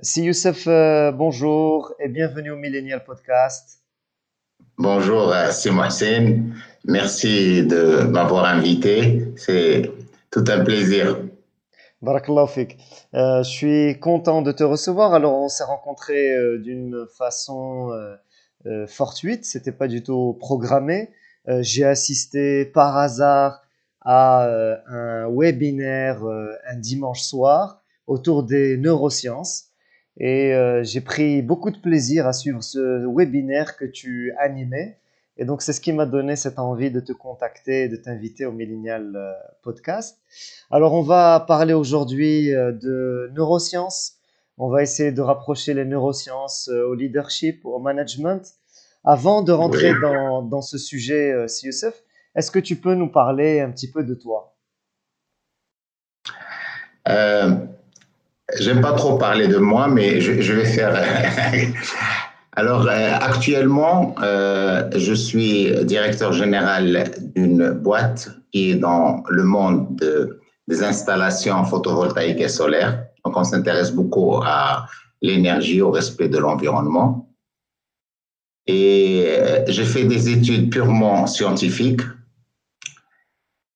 Si Youssef, euh, bonjour et bienvenue au Millennial Podcast. Bonjour, euh, c'est Mohsen. Merci de m'avoir invité. C'est tout un plaisir. Barakallahu fik. Euh, je suis content de te recevoir. Alors, on s'est rencontrés euh, d'une façon fortuite, c'était pas du tout programmé. J'ai assisté par hasard à un webinaire un dimanche soir autour des neurosciences. Et euh, j'ai pris beaucoup de plaisir à suivre ce webinaire que tu animais. Et donc, c'est ce qui m'a donné cette envie de te contacter, de t'inviter au Millennial euh, Podcast. Alors, on va parler aujourd'hui euh, de neurosciences. On va essayer de rapprocher les neurosciences au leadership, au management. Avant de rentrer Oui. dans, dans ce sujet, si Youssef, est-ce que tu peux nous parler un petit peu de toi? Euh, J'aime pas trop parler de moi, mais je, vais faire. Alors, euh, actuellement, euh, je suis directeur général d'une boîte qui est dans le monde de- des installations photovoltaïques et solaires. Donc, on s'intéresse beaucoup à l'énergie, au respect de l'environnement. Et euh, j'ai fait des études purement scientifiques,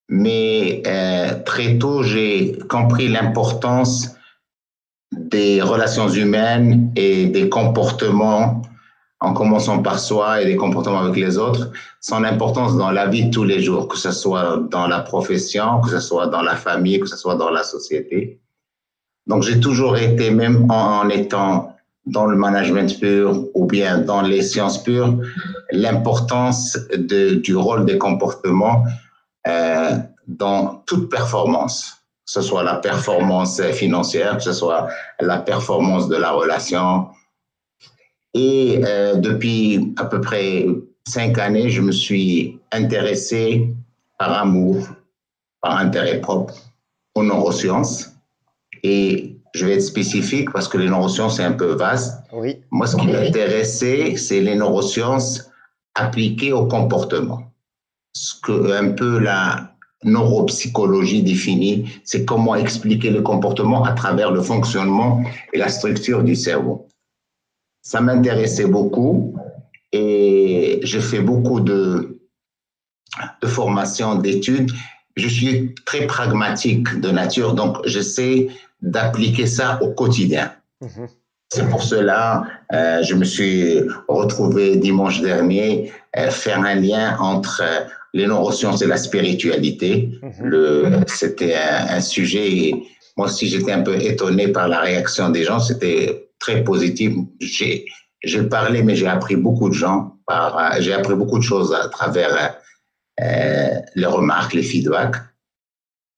mais très tôt, j'ai compris l'importance des relations humaines et des comportements, en commençant par soi et des comportements avec les autres, son importance dans la vie tous les jours, que ce soit dans la profession, que ce soit dans la famille, que ce soit dans la société. Donc, j'ai toujours été, même en, en étant dans le management pur ou bien dans les sciences pures, l'importance du rôle des comportements euh, dans toute performance que ce soit la performance financière, que ce soit la performance de la relation. Et euh, depuis à peu près cinq années, je me suis intéressé par amour, par intérêt propre aux neurosciences. Et je vais être spécifique parce que les neurosciences, c'est un peu vaste. Oui. Moi, ce qui m'intéressait, c'est les neurosciences appliquées au comportement. Ce que un peu la neuropsychologie définit, c'est comment expliquer le comportement à travers le fonctionnement et la structure du cerveau. Ça m'intéressait beaucoup et j'ai fait beaucoup de, de formations, d'études. Je suis très pragmatique de nature, donc j'essaie d'appliquer ça au quotidien. Mhm. C'est pour cela, euh, je me suis retrouvé dimanche dernier euh, faire un lien entre euh, les neurosciences et la spiritualité. Mhm. Le, c'était un, un sujet. et Moi aussi, j'étais un peu étonné par la réaction des gens. C'était très positif. J'ai, j'ai parlé, mais j'ai appris beaucoup de gens. Par, j'ai appris beaucoup de choses à travers euh, les remarques, les feedbacks.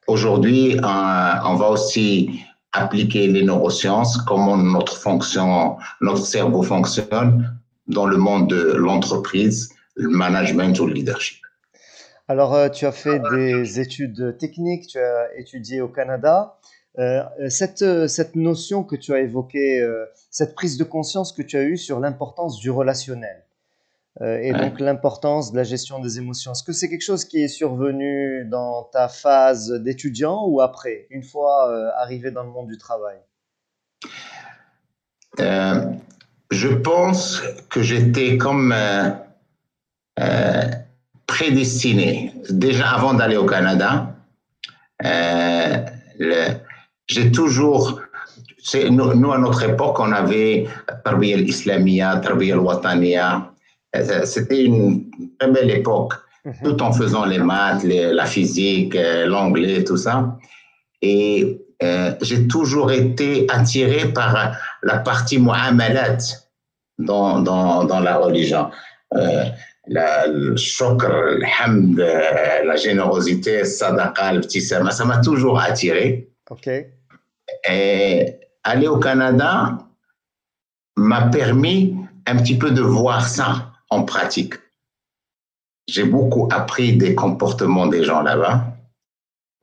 Aujourd'hui, euh, on va aussi appliquer les neurosciences, comment notre fonction, notre cerveau fonctionne dans le monde de l'entreprise, le management ou le leadership. Alors, euh, tu as fait des études techniques, tu as étudié au Canada. Euh, cette, euh, cette notion que tu as évoquée, cette prise de conscience que tu as eue sur l'importance du relationnel et Ouais. donc l'importance de la gestion des émotions, est-ce que c'est quelque chose qui est survenu dans ta phase d'étudiant ou après, une fois arrivé dans le monde du travail? Euh, je pense que j'étais comme euh, euh, prédestiné. Déjà avant d'aller au Canada, euh, j'ai toujours, nous, nous, à notre époque, on avait Tarbiya al-Islamiyya, Tarbiya al-Wataniya. Euh, C'était une très belle époque, Mhm. tout en faisant les maths, les- la physique, euh, l'anglais, tout ça. Et euh, j'ai toujours été attiré par la partie mu'amalat dans, dans, dans la religion. Euh, la, le hamd, euh, la générosité, sadaqa, le petit ça m'a toujours attiré. Ok. Et aller au Canada m'a permis un petit peu de voir ça en pratique. J'ai beaucoup appris des comportements des gens là-bas.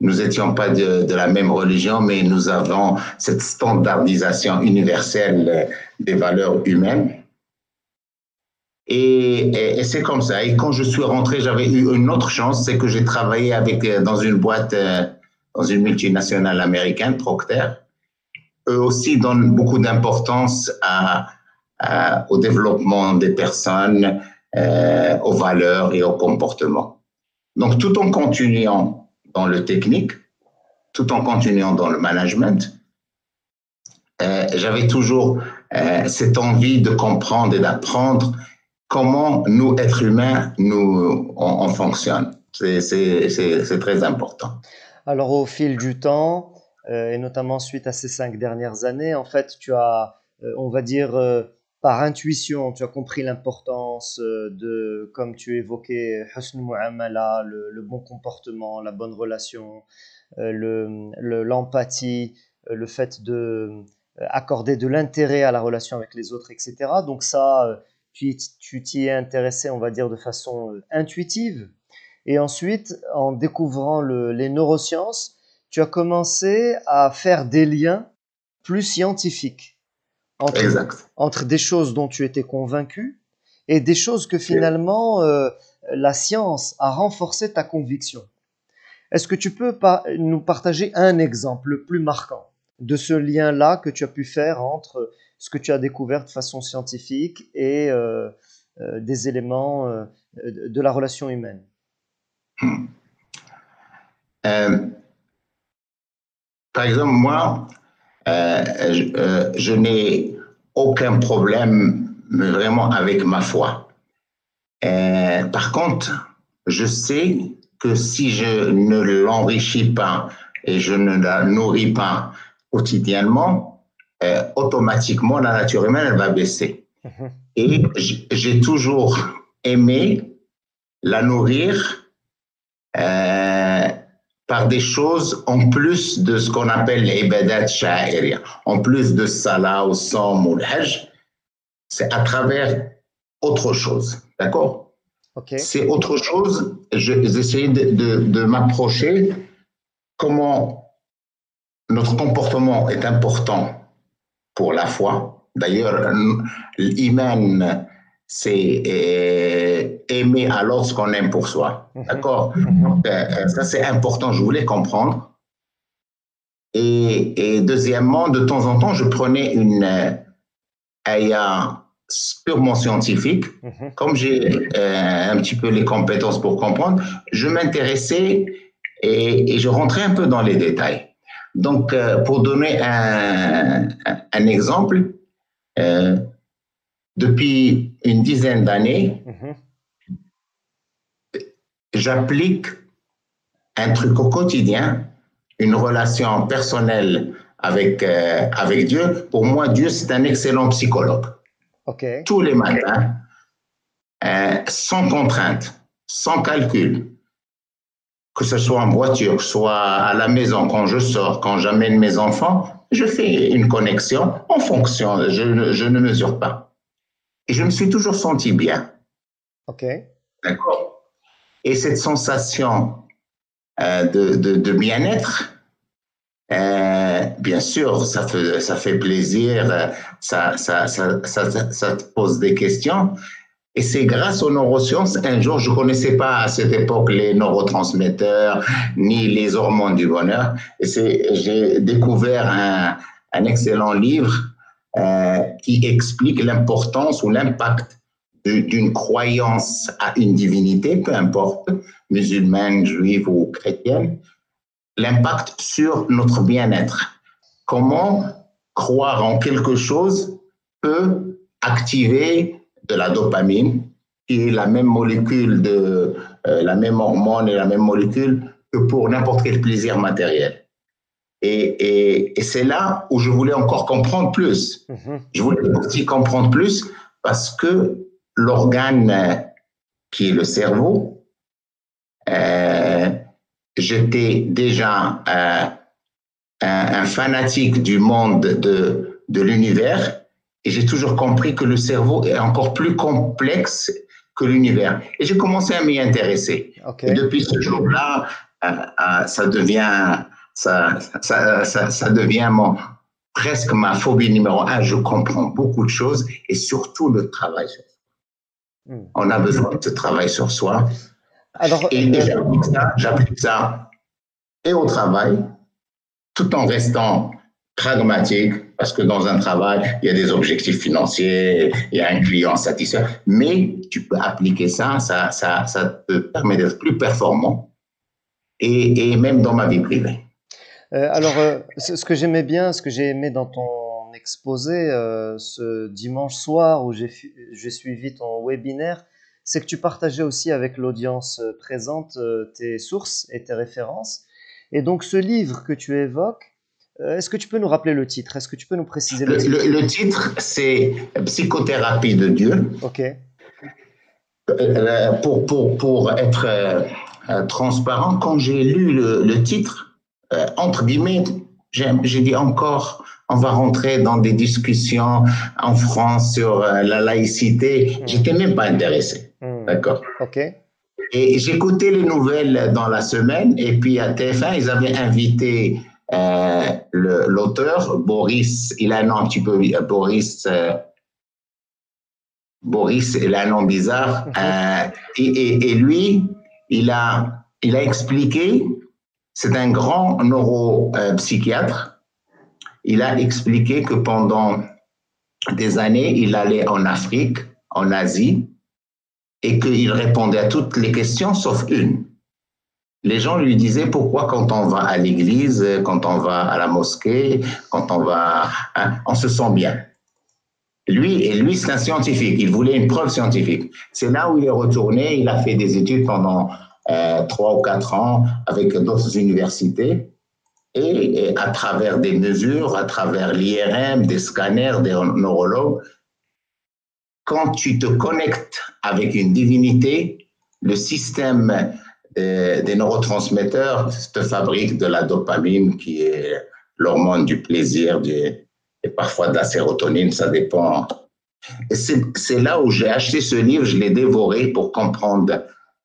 Nous n'étions pas de, de la même religion, mais nous avons cette standardisation universelle euh, des valeurs humaines. Et, c'est comme ça. Et quand je suis rentré, j'avais eu une autre chance, c'est que j'ai travaillé avec, euh, dans une boîte, euh, dans une multinationale américaine, Procter, eux aussi donnent beaucoup d'importance au développement des personnes, euh, aux valeurs et au comportement. Donc, tout en continuant dans le technique, tout en continuant dans le management, j'avais toujours cette envie de comprendre et d'apprendre comment nous, êtres humains, nous, on, fonctionne. C'est très important. Alors, au fil du temps, et notamment suite à ces cinq dernières années, en fait, tu as, on va dire, par intuition, tu as compris l'importance euh, de, comme tu évoquais, le, bon comportement, la bonne relation, euh, l'empathie, le, le, fait de euh, accorder de l'intérêt à la relation avec les autres, etc. Donc ça, tu t'y es intéressé, on va dire, de façon intuitive. Et ensuite, en découvrant le, les neurosciences, tu as commencé à faire des liens plus scientifiques entre, des choses dont tu étais convaincu et des choses que finalement euh, la science a renforcé ta conviction. Est-ce que tu peux nous partager un exemple le plus marquant de ce lien-là que tu as pu faire entre ce que tu as découvert de façon scientifique et euh, euh, des éléments de la relation humaine Par exemple, moi, euh, je, n'ai aucun problème vraiment avec ma foi. Euh, par contre, je sais que si je ne l'enrichis pas et je ne la nourris pas quotidiennement, euh, automatiquement la nature humaine elle va baisser. Mhm. Et j'ai toujours aimé la nourrir par des choses en plus de ce qu'on appelle l'ibadat sha'iriyya, en plus de salah ou som ou le hajj, c'est à travers autre chose, d'accord? C'est autre chose, j'essayais de, de, de m'approcher. Comment notre comportement est important pour la foi. D'ailleurs, l'iman, c'est euh, aimer à l'autre ce qu'on aime pour soi. Mhm. D'accord mhm. Euh, euh, Ça, c'est important, je voulais comprendre. Et, deuxièmement, de temps en temps, je prenais une aya purement scientifique. Mhm. Comme j'ai un petit peu les compétences pour comprendre, je m'intéressais et, je rentrais un peu dans les détails. Donc, pour donner un, un exemple, depuis une dizaine d'années, mhm. j'applique un truc au quotidien, une relation personnelle avec, euh, avec Dieu. Pour moi, Dieu, c'est un excellent psychologue. Tous les matins, euh, sans contrainte, sans calcul, que ce soit en voiture, soit à la maison, quand je sors, quand j'amène mes enfants, je fais une connexion en fonction, je, je ne mesure pas. Et je me suis toujours senti bien. OK. D'accord. Et cette sensation euh, de, de, de bien-être, euh, bien sûr, ça fait, ça fait plaisir, ça, ça, ça, ça, ça te pose des questions. Et c'est grâce aux neurosciences, un jour, je ne connaissais pas à cette époque les neurotransmetteurs ni les hormones du bonheur. Et j'ai découvert un, un excellent livre euh, qui explique l'importance ou l'impact d'une croyance à une divinité, peu importe, musulmane, juive ou chrétienne, l'impact sur notre bien-être. Comment croire en quelque chose peut activer de la dopamine, qui est la même molécule de euh, la même hormone et la même molécule que pour n'importe quel plaisir matériel. Et, c'est là où je voulais encore comprendre plus. Mhm. Je voulais aussi comprendre plus parce que l'organe qui est le cerveau, euh, j'étais déjà euh, un, fanatique du monde de, de l'univers et j'ai toujours compris que le cerveau est encore plus complexe que l'univers. Et j'ai commencé à m'y intéresser. Et depuis ce jour-là, euh, ça devient ça, ça, ça, ça devient mon, presque ma phobie numéro un. Je comprends beaucoup de choses et surtout le travail sur soi. Hmm. On a besoin de ce travail sur soi. Alors, et, euh, j'applique ça, j'applique ça et au travail, tout en restant pragmatique, parce que dans un travail, il y a des objectifs financiers, il y a un client satisfait, mais tu peux appliquer ça, ça, ça, ça te permet d'être plus performant, et, même dans ma vie privée. Euh, alors, euh, ce que j'aimais bien, ce que j'ai aimé dans ton exposé euh, ce dimanche soir où j'ai suivi ton webinaire, c'est que tu partageais aussi avec l'audience présente tes sources et tes références. Et donc, ce livre que tu évoques, est-ce que tu peux nous rappeler le titre? Est-ce que tu peux nous préciser le, titre? Le, titre, c'est Psychothérapie de Dieu. OK. Pour, pour, pour être transparent, quand j'ai lu le, le titre, euh, entre guillemets, j'ai dit encore, on va rentrer dans des discussions en France sur euh, la laïcité. Hmm. J'étais même pas intéressé. Hmm. D'accord. OK. Et j'écoutais les nouvelles dans la semaine, et puis à TF1, ils avaient invité euh, l'auteur, Boris, il a un nom un petit peu, Boris, Boris, il a un nom bizarre, hmm. et, et, et, lui, il a, il a expliqué c'est un grand neuropsychiatre. Il a expliqué que pendant des années, il allait en Afrique, en Asie, et qu'il répondait à toutes les questions sauf une. Les gens lui disaient pourquoi quand on va à l'église, quand on va à la mosquée, quand on va, hein, on se sent bien. Lui, et lui, c'est un scientifique. Il voulait une preuve scientifique. C'est là où il est retourné. Il a fait des études pendant euh, trois ou quatre ans avec d'autres universités. Et, à travers des mesures, à travers l'IRM, des scanners, des neurologues, quand tu te connectes avec une divinité, le système euh, des neurotransmetteurs te fabrique de la dopamine qui est l'hormone du plaisir du, et parfois de la sérotonine, ça dépend. C'est là où j'ai acheté ce livre, je l'ai dévoré pour comprendre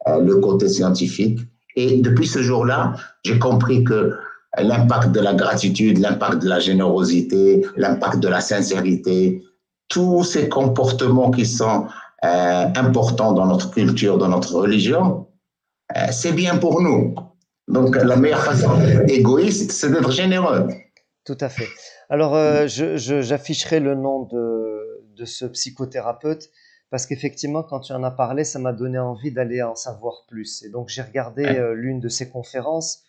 euh, le côté scientifique. Et depuis ce jour-là, j'ai compris que l'impact de la gratitude, l'impact de la générosité, l'impact de la sincérité, tous ces comportements qui sont euh, importants dans notre culture, dans notre religion, c'est bien pour nous. Donc la meilleure façon d'être égoïste, c'est d'être généreux. Tout à fait. Alors, j'afficherai le nom de, de, ce psychothérapeute parce qu'effectivement, quand tu en as parlé, ça m'a donné envie d'aller en savoir plus. Et donc, j'ai regardé euh, l'une de ses conférences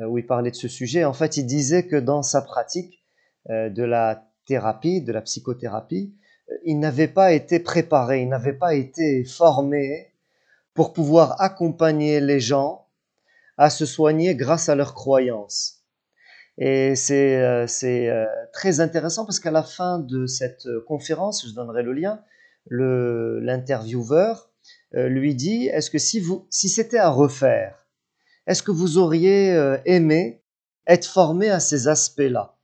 euh, où il parlait de ce sujet. En fait, il disait que dans sa pratique euh, de la thérapie, de la psychothérapie, il n'avait pas été préparé, il n'avait pas été formé pour pouvoir accompagner les gens à se soigner grâce à leurs croyances. Et c'est très intéressant parce qu'à la fin de cette conférence, je donnerai le lien, l'intervieweur euh, lui dit Est-ce que si, c'était à refaire, est-ce que vous auriez euh, aimé être formé à ces aspects-là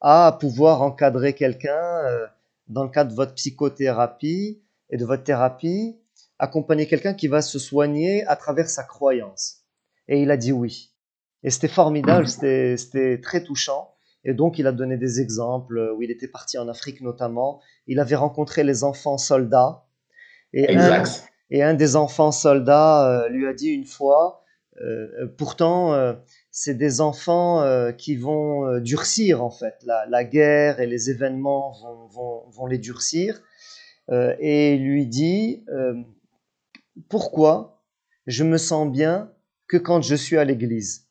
À pouvoir encadrer quelqu'un euh, dans le cadre de votre psychothérapie et de votre thérapie, accompagner quelqu'un qui va se soigner à travers sa croyance Et il a dit oui. Et c'était formidable, c'était très touchant. Et donc, il a donné des exemples où il était parti en Afrique notamment. Il avait rencontré les enfants soldats. Et, Un, et un des enfants soldats euh, lui a dit une fois, euh, pourtant, euh, c'est des enfants qui vont durcir en fait. La, la, guerre et les événements vont, vont, vont les durcir. et il lui dit, pourquoi je me sens bien que quand je suis à l'église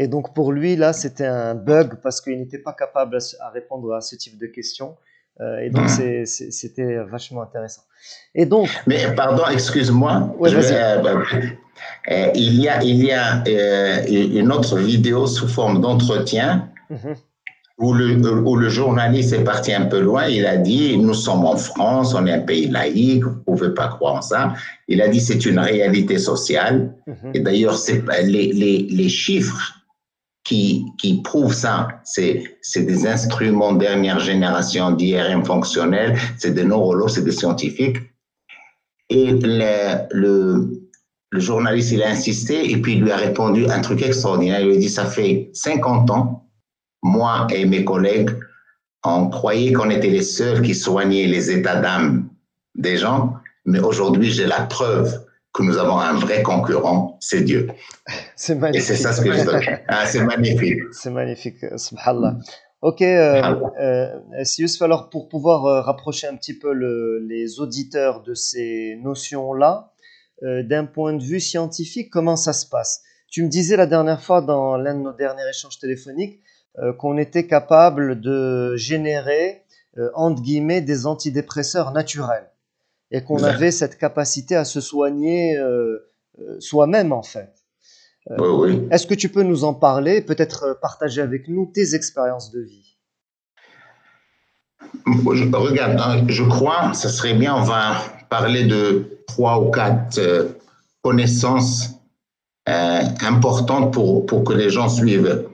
et donc pour lui, là, c'était un bug parce qu'il n'était pas capable à, répondre à ce type de questions. Euh, et donc hmm. c'était vachement intéressant. Et donc. Mais pardon, excuse-moi. Euh, bah, euh, il y a, il y a une autre vidéo sous forme d'entretien. Mhm. Où le, où le, journaliste est parti un peu loin, il a dit, nous sommes en France, on est un pays laïque, vous pouvez pas croire en ça. Il a dit, c'est une réalité sociale. Mhm. Et d'ailleurs, les, les, les chiffres qui, qui prouvent ça. C'est, des instruments dernière génération d'IRM fonctionnels, c'est des neurologues, c'est des scientifiques. Et le, le, le, journaliste, il a insisté et puis il lui a répondu un truc extraordinaire. Il lui a dit, ça fait 50 ans, moi et mes collègues, on croyait qu'on était les seuls qui soignaient les états d'âme des gens, mais aujourd'hui, j'ai la preuve que nous avons un vrai concurrent, c'est Dieu. C'est magnifique. Et c'est ça ce que je dis. Ah, c'est magnifique. C'est magnifique, subhanallah. Ok, euh, euh, alors pour pouvoir euh, rapprocher un petit peu les auditeurs de ces notions-là, euh, d'un point de vue scientifique, comment ça se passe? Tu me disais la dernière fois dans l'un de nos derniers échanges téléphoniques qu'on était capable de générer, entre guillemets, des antidépresseurs naturels. Et qu'on avait cette capacité à se soigner soi-même en fait. Est-ce que tu peux nous en parler, peut-être euh, partager avec nous tes expériences de vie? Regarde, hein, je crois, ça serait bien, on va parler de trois ou quatre euh, connaissances euh, importantes pour, pour que les gens suivent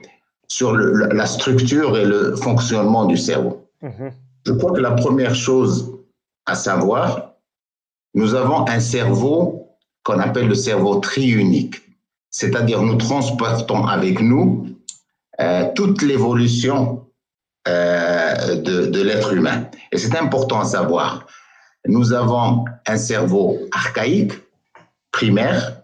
sur la structure et le fonctionnement du cerveau. Mhm. Je crois que la première chose à savoir, nous avons un cerveau qu'on appelle le cerveau triunique c'est-à-dire nous transportons avec nous euh, toute l'évolution euh, de, l'être humain. Et c'est important à savoir. Nous avons un cerveau archaïque, primaire,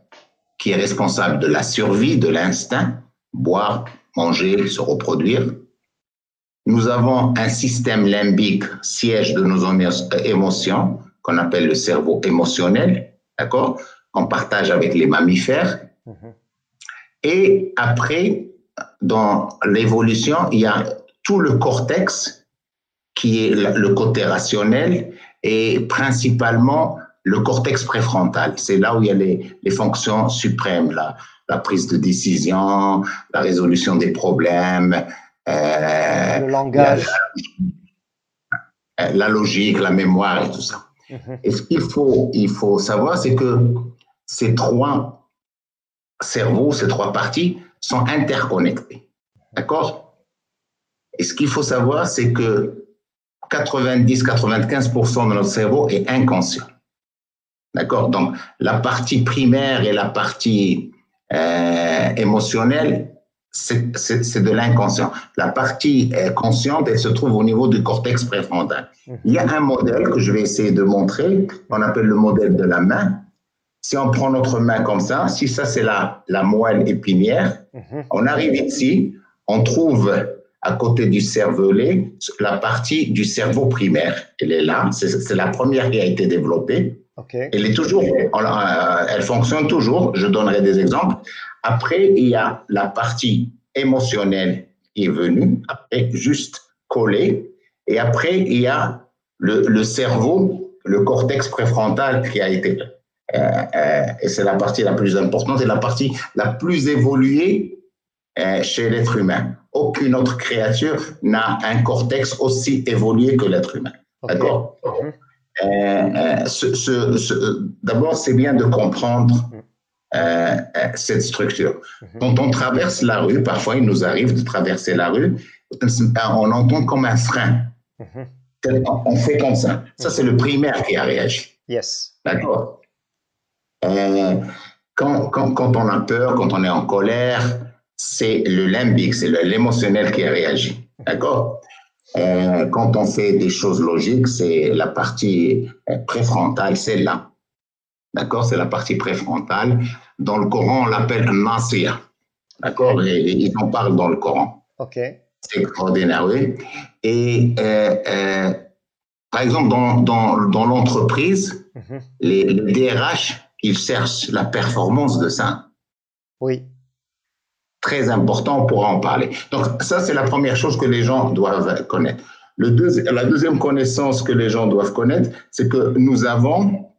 qui est responsable de la survie, de l'instinct, boire, manger, se reproduire. Nous avons un système limbique, siège de nos émotions, qu'on appelle le cerveau émotionnel, d'accord? Qu'on partage avec les mammifères. Mhm. Et après, dans l'évolution, il y a tout le cortex qui est le côté rationnel et principalement le cortex préfrontal. C'est là où il y a les, les fonctions suprêmes, la, la, prise de décision, la résolution des problèmes, euh, le langage, la, la, logique, la mémoire et tout ça. Mhm. Et ce qu'il faut, il faut savoir, c'est que ces trois cerveau, ces trois parties, sont interconnectées. D'accord? Et ce qu'il faut savoir, c'est que 90-95% de notre cerveau est inconscient. D'accord Donc, la partie primaire et la partie euh, émotionnelle, c'est de l'inconscient. La partie euh, consciente, elle se trouve au niveau du cortex préfrontal. Il y a un modèle que je vais essayer de montrer, qu'on appelle le modèle de la main. Si on prend notre main comme ça, si ça c'est la, la moelle épinière, mhm. on arrive ici, on trouve à côté du cervelet la partie du cerveau primaire. Elle est là, c'est la première qui a été développée. Elle est toujours, euh, elle fonctionne toujours. Je donnerai des exemples. Après, il y a la partie émotionnelle qui est venue, après juste collée. Et après, il y a le, le cerveau, le cortex préfrontal qui a été euh, euh, et c'est la partie la plus importante et la partie la plus évoluée euh, chez l'être humain. Aucune autre créature n'a un cortex aussi évolué que l'être humain. D'accord? Mhm. D'abord, c'est bien de comprendre mhm. cette structure. Mhm. Quand on traverse la rue, parfois il nous arrive de traverser la rue, on entend comme un frein. On fait comme ça. Ça, c'est le primaire qui a réagi. Yes. D'accord euh, quand, quand, quand, on a peur, quand on est en colère, c'est le limbique, c'est l'émotionnel qui réagit. D'accord euh, Quand on fait des choses logiques, c'est la partie euh, préfrontale, c'est là. D'accord? C'est la partie préfrontale. Dans le Coran, on l'appelle Nasir. D'accord? Et ils en parlent dans le Coran. OK. C'est extraordinaire, oui. Et euh, euh, par exemple, dans, dans, dans l'entreprise, mm -hmm. les, les DRH, ils cherchent la performance de ça. Oui. Très important, on pourra en parler. Donc, ça, c'est la première chose que les gens doivent connaître. Le la deuxième connaissance que les gens doivent connaître, c'est que nous avons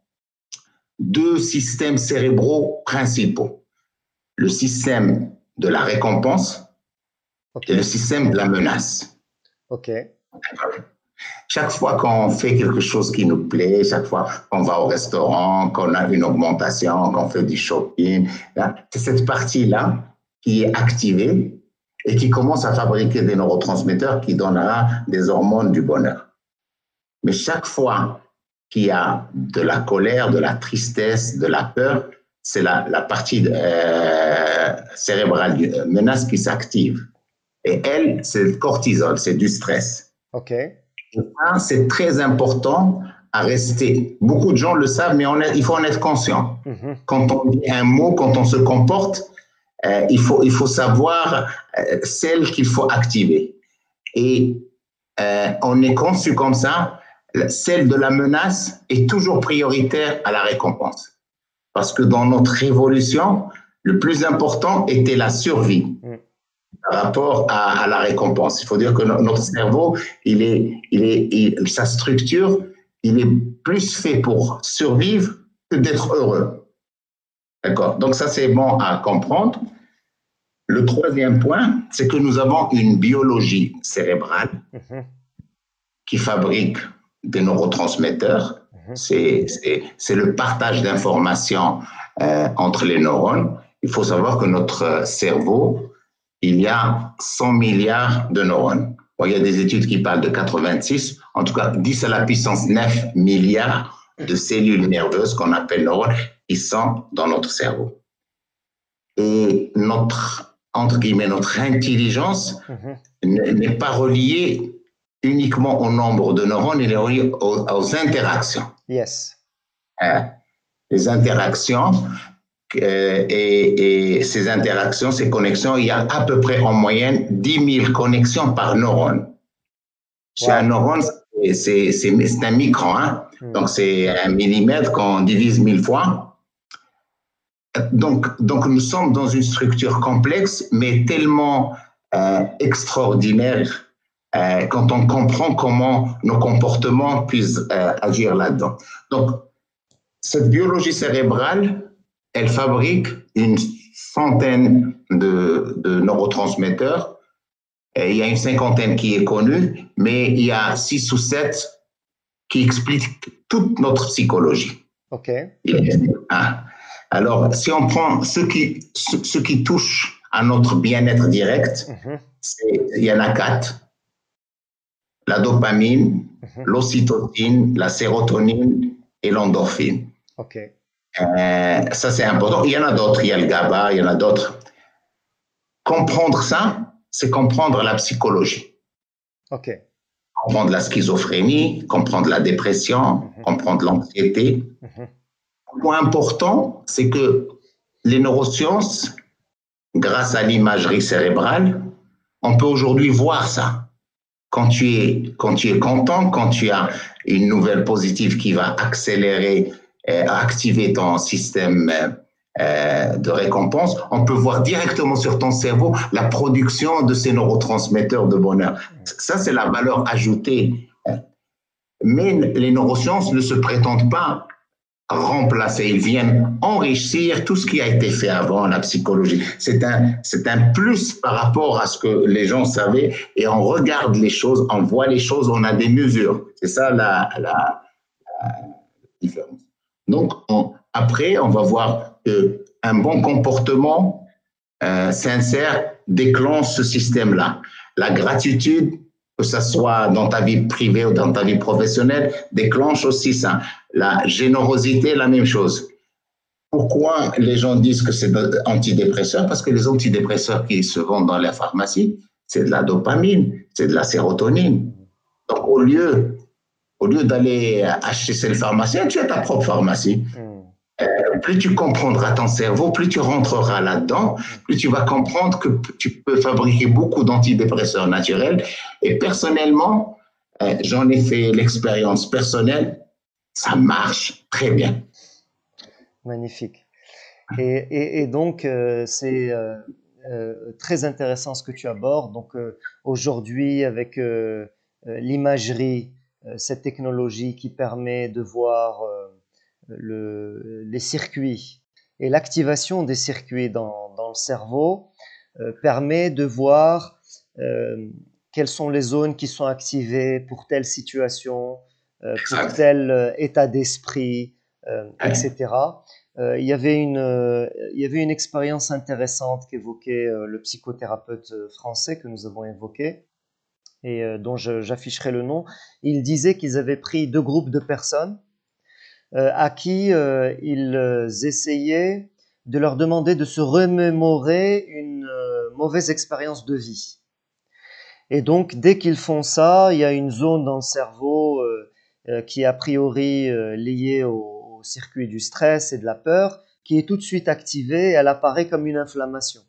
deux systèmes cérébraux principaux. Le système de la récompense et le système de la menace. OK. Chaque fois qu'on fait quelque chose qui nous plaît, chaque fois qu'on va au restaurant, qu'on a une augmentation, qu'on fait du shopping, c'est cette partie-là qui est activée et qui commence à fabriquer des neurotransmetteurs qui donnera des hormones du bonheur. Mais chaque fois qu'il y a de la colère, de la tristesse, de la peur, c'est la, la, partie euh, cérébrale du euh, menace qui s'active. Et elle, c'est le cortisol, c'est du stress. OK c'est très important à rester. Beaucoup de gens le savent, mais on il faut en être conscient. Mhm. Quand on dit un mot, quand on se comporte, euh, il, faut, il faut savoir euh, celle qu'il faut activer. Et on est conçu comme ça, celle de la menace est toujours prioritaire à la récompense. Parce que dans notre évolution, le plus important était la survie mm. par rapport à, la récompense. Il faut dire que notre cerveau, il est, il est, sa structure, il est plus fait pour survivre que d'être heureux. D'accord Donc ça, c'est bon à comprendre. Le troisième point, c'est que nous avons une biologie cérébrale mm-hmm. qui fabrique des neurotransmetteurs. Mhm. C'est le partage d'informations euh, entre les neurones. Il faut savoir que notre cerveau, il y a 100 milliards de neurones. il y a des études qui parlent de 86, en tout cas 10 à la puissance 9 milliards de cellules nerveuses qu'on appelle neurones qui sont dans notre cerveau. Et notre, entre guillemets, notre intelligence mhm. n'est pas reliée uniquement au nombre de neurones, il est relié aux, interactions. Yes. Hein? Les interactions, euh, et, ces interactions, ces connexions, il y a à peu près en moyenne 10 000 connexions par neurone. C'est un neurone, c'est un micron, hein? Hmm. donc c'est un millimètre qu'on divise mille fois. Donc, donc nous sommes dans une structure complexe, mais tellement euh, extraordinaire euh, quand on comprend comment nos comportements puissent euh, agir là-dedans. Donc, cette biologie cérébrale, elle fabrique une centaine de, de neurotransmetteurs. Et il y a une cinquantaine qui est connue, mais il y a six ou sept qui expliquent toute notre psychologie. OK. Ah. Alors, si on prend ce qui, ce, qui touche à notre bien-être direct, mhm. il y en a quatre la dopamine, mhm. l'ocytocine, la sérotonine et l'endorphine. OK. Euh, ça, c'est important. Il y en a d'autres. Il y a le GABA, il y en a d'autres. Comprendre ça, c'est comprendre la psychologie. OK. Comprendre la schizophrénie, comprendre la dépression, mhm. comprendre l'anxiété. Point important, c'est que les neurosciences, grâce à l'imagerie cérébrale, on peut aujourd'hui voir ça quand tu es, content, quand tu as une nouvelle positive qui va accélérer, euh, activer ton système euh, de récompense, on peut voir directement sur ton cerveau la production de ces neurotransmetteurs de bonheur. Ça, c'est la valeur ajoutée. Mais les neurosciences ne se prétendent pas remplacer, ils viennent enrichir tout ce qui a été fait avant la psychologie. C'est un, c'est un plus par rapport à ce que les gens savaient et on regarde les choses, on voit les choses, on a des mesures. C'est ça la, la, différence. Donc, après, on va voir qu'un bon comportement euh, sincère déclenche ce système-là. La gratitude que ce soit dans ta vie privée ou dans ta vie professionnelle, déclenche aussi ça. La générosité, la même chose. Pourquoi les gens disent que c'est antidépresseur? Parce que les antidépresseurs qui se vendent dans la pharmacie, c'est de la dopamine, c'est de la sérotonine. Donc au lieu, au lieu d'aller acheter chez le pharmacien, tu as ta propre pharmacie. Hmm. Euh, plus tu comprendras ton cerveau, plus tu rentreras là-dedans, plus tu vas comprendre que tu peux fabriquer beaucoup d'antidépresseurs naturels. Et personnellement, euh, j'en ai fait l'expérience personnelle, ça marche très bien. Magnifique. Et, donc, euh, c'est très intéressant ce que tu abordes. Donc, aujourd'hui, avec l'imagerie, cette technologie qui permet de voir le, les circuits et l'activation des circuits dans, le cerveau euh, permet de voir euh, quelles sont les zones qui sont activées pour telle situation, euh, pour tel état d'esprit, etc. il, y avait une, il y avait une expérience intéressante qu'évoquait le psychothérapeute français que nous avons évoqué et dont j'afficherai le nom. Il disait qu'ils avaient pris deux groupes de personnes euh, à qui euh, ils euh, essayaient de leur demander de se remémorer une mauvaise expérience de vie. Et donc, dès qu'ils font ça, il y a une zone dans le cerveau qui est a priori liée au, circuit du stress et de la peur, qui est tout de suite activée et elle apparaît comme une inflammation.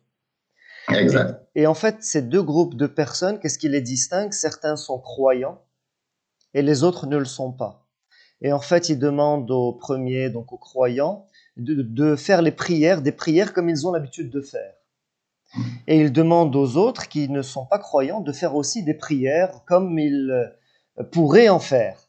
Exact. Et, en fait, ces deux groupes de personnes, qu'est-ce qui les distingue? Certains sont croyants et les autres ne le sont pas. Et en fait, ils demandent aux premiers, donc aux croyants, de, de faire les prières, des prières comme ils ont l'habitude de faire. Et ils demandent aux autres qui ne sont pas croyants de faire aussi des prières comme ils euh, pourraient en faire.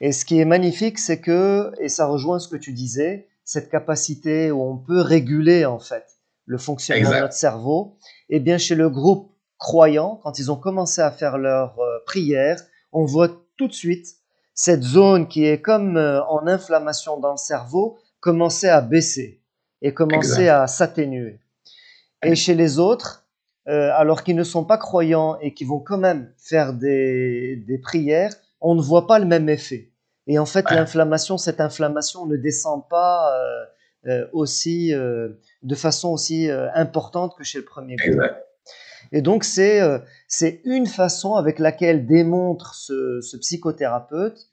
Et ce qui est magnifique, c'est que, et ça rejoint ce que tu disais, cette capacité où on peut réguler en fait le fonctionnement de notre cerveau, et eh bien chez le groupe croyant, quand ils ont commencé à faire leur euh, prière, on voit tout de suite cette zone qui est comme euh, en inflammation dans le cerveau commencer à baisser et commencer à s'atténuer. Et chez les autres, euh, alors qu'ils ne sont pas croyants et qui vont quand même faire des, des prières, on ne voit pas le même effet. Et en fait, l'inflammation, cette inflammation ne descend pas euh, euh, aussi, euh, de façon aussi importante que chez le premier groupe. Et donc, c'est c'est une façon avec laquelle démontre ce, ce psychothérapeute,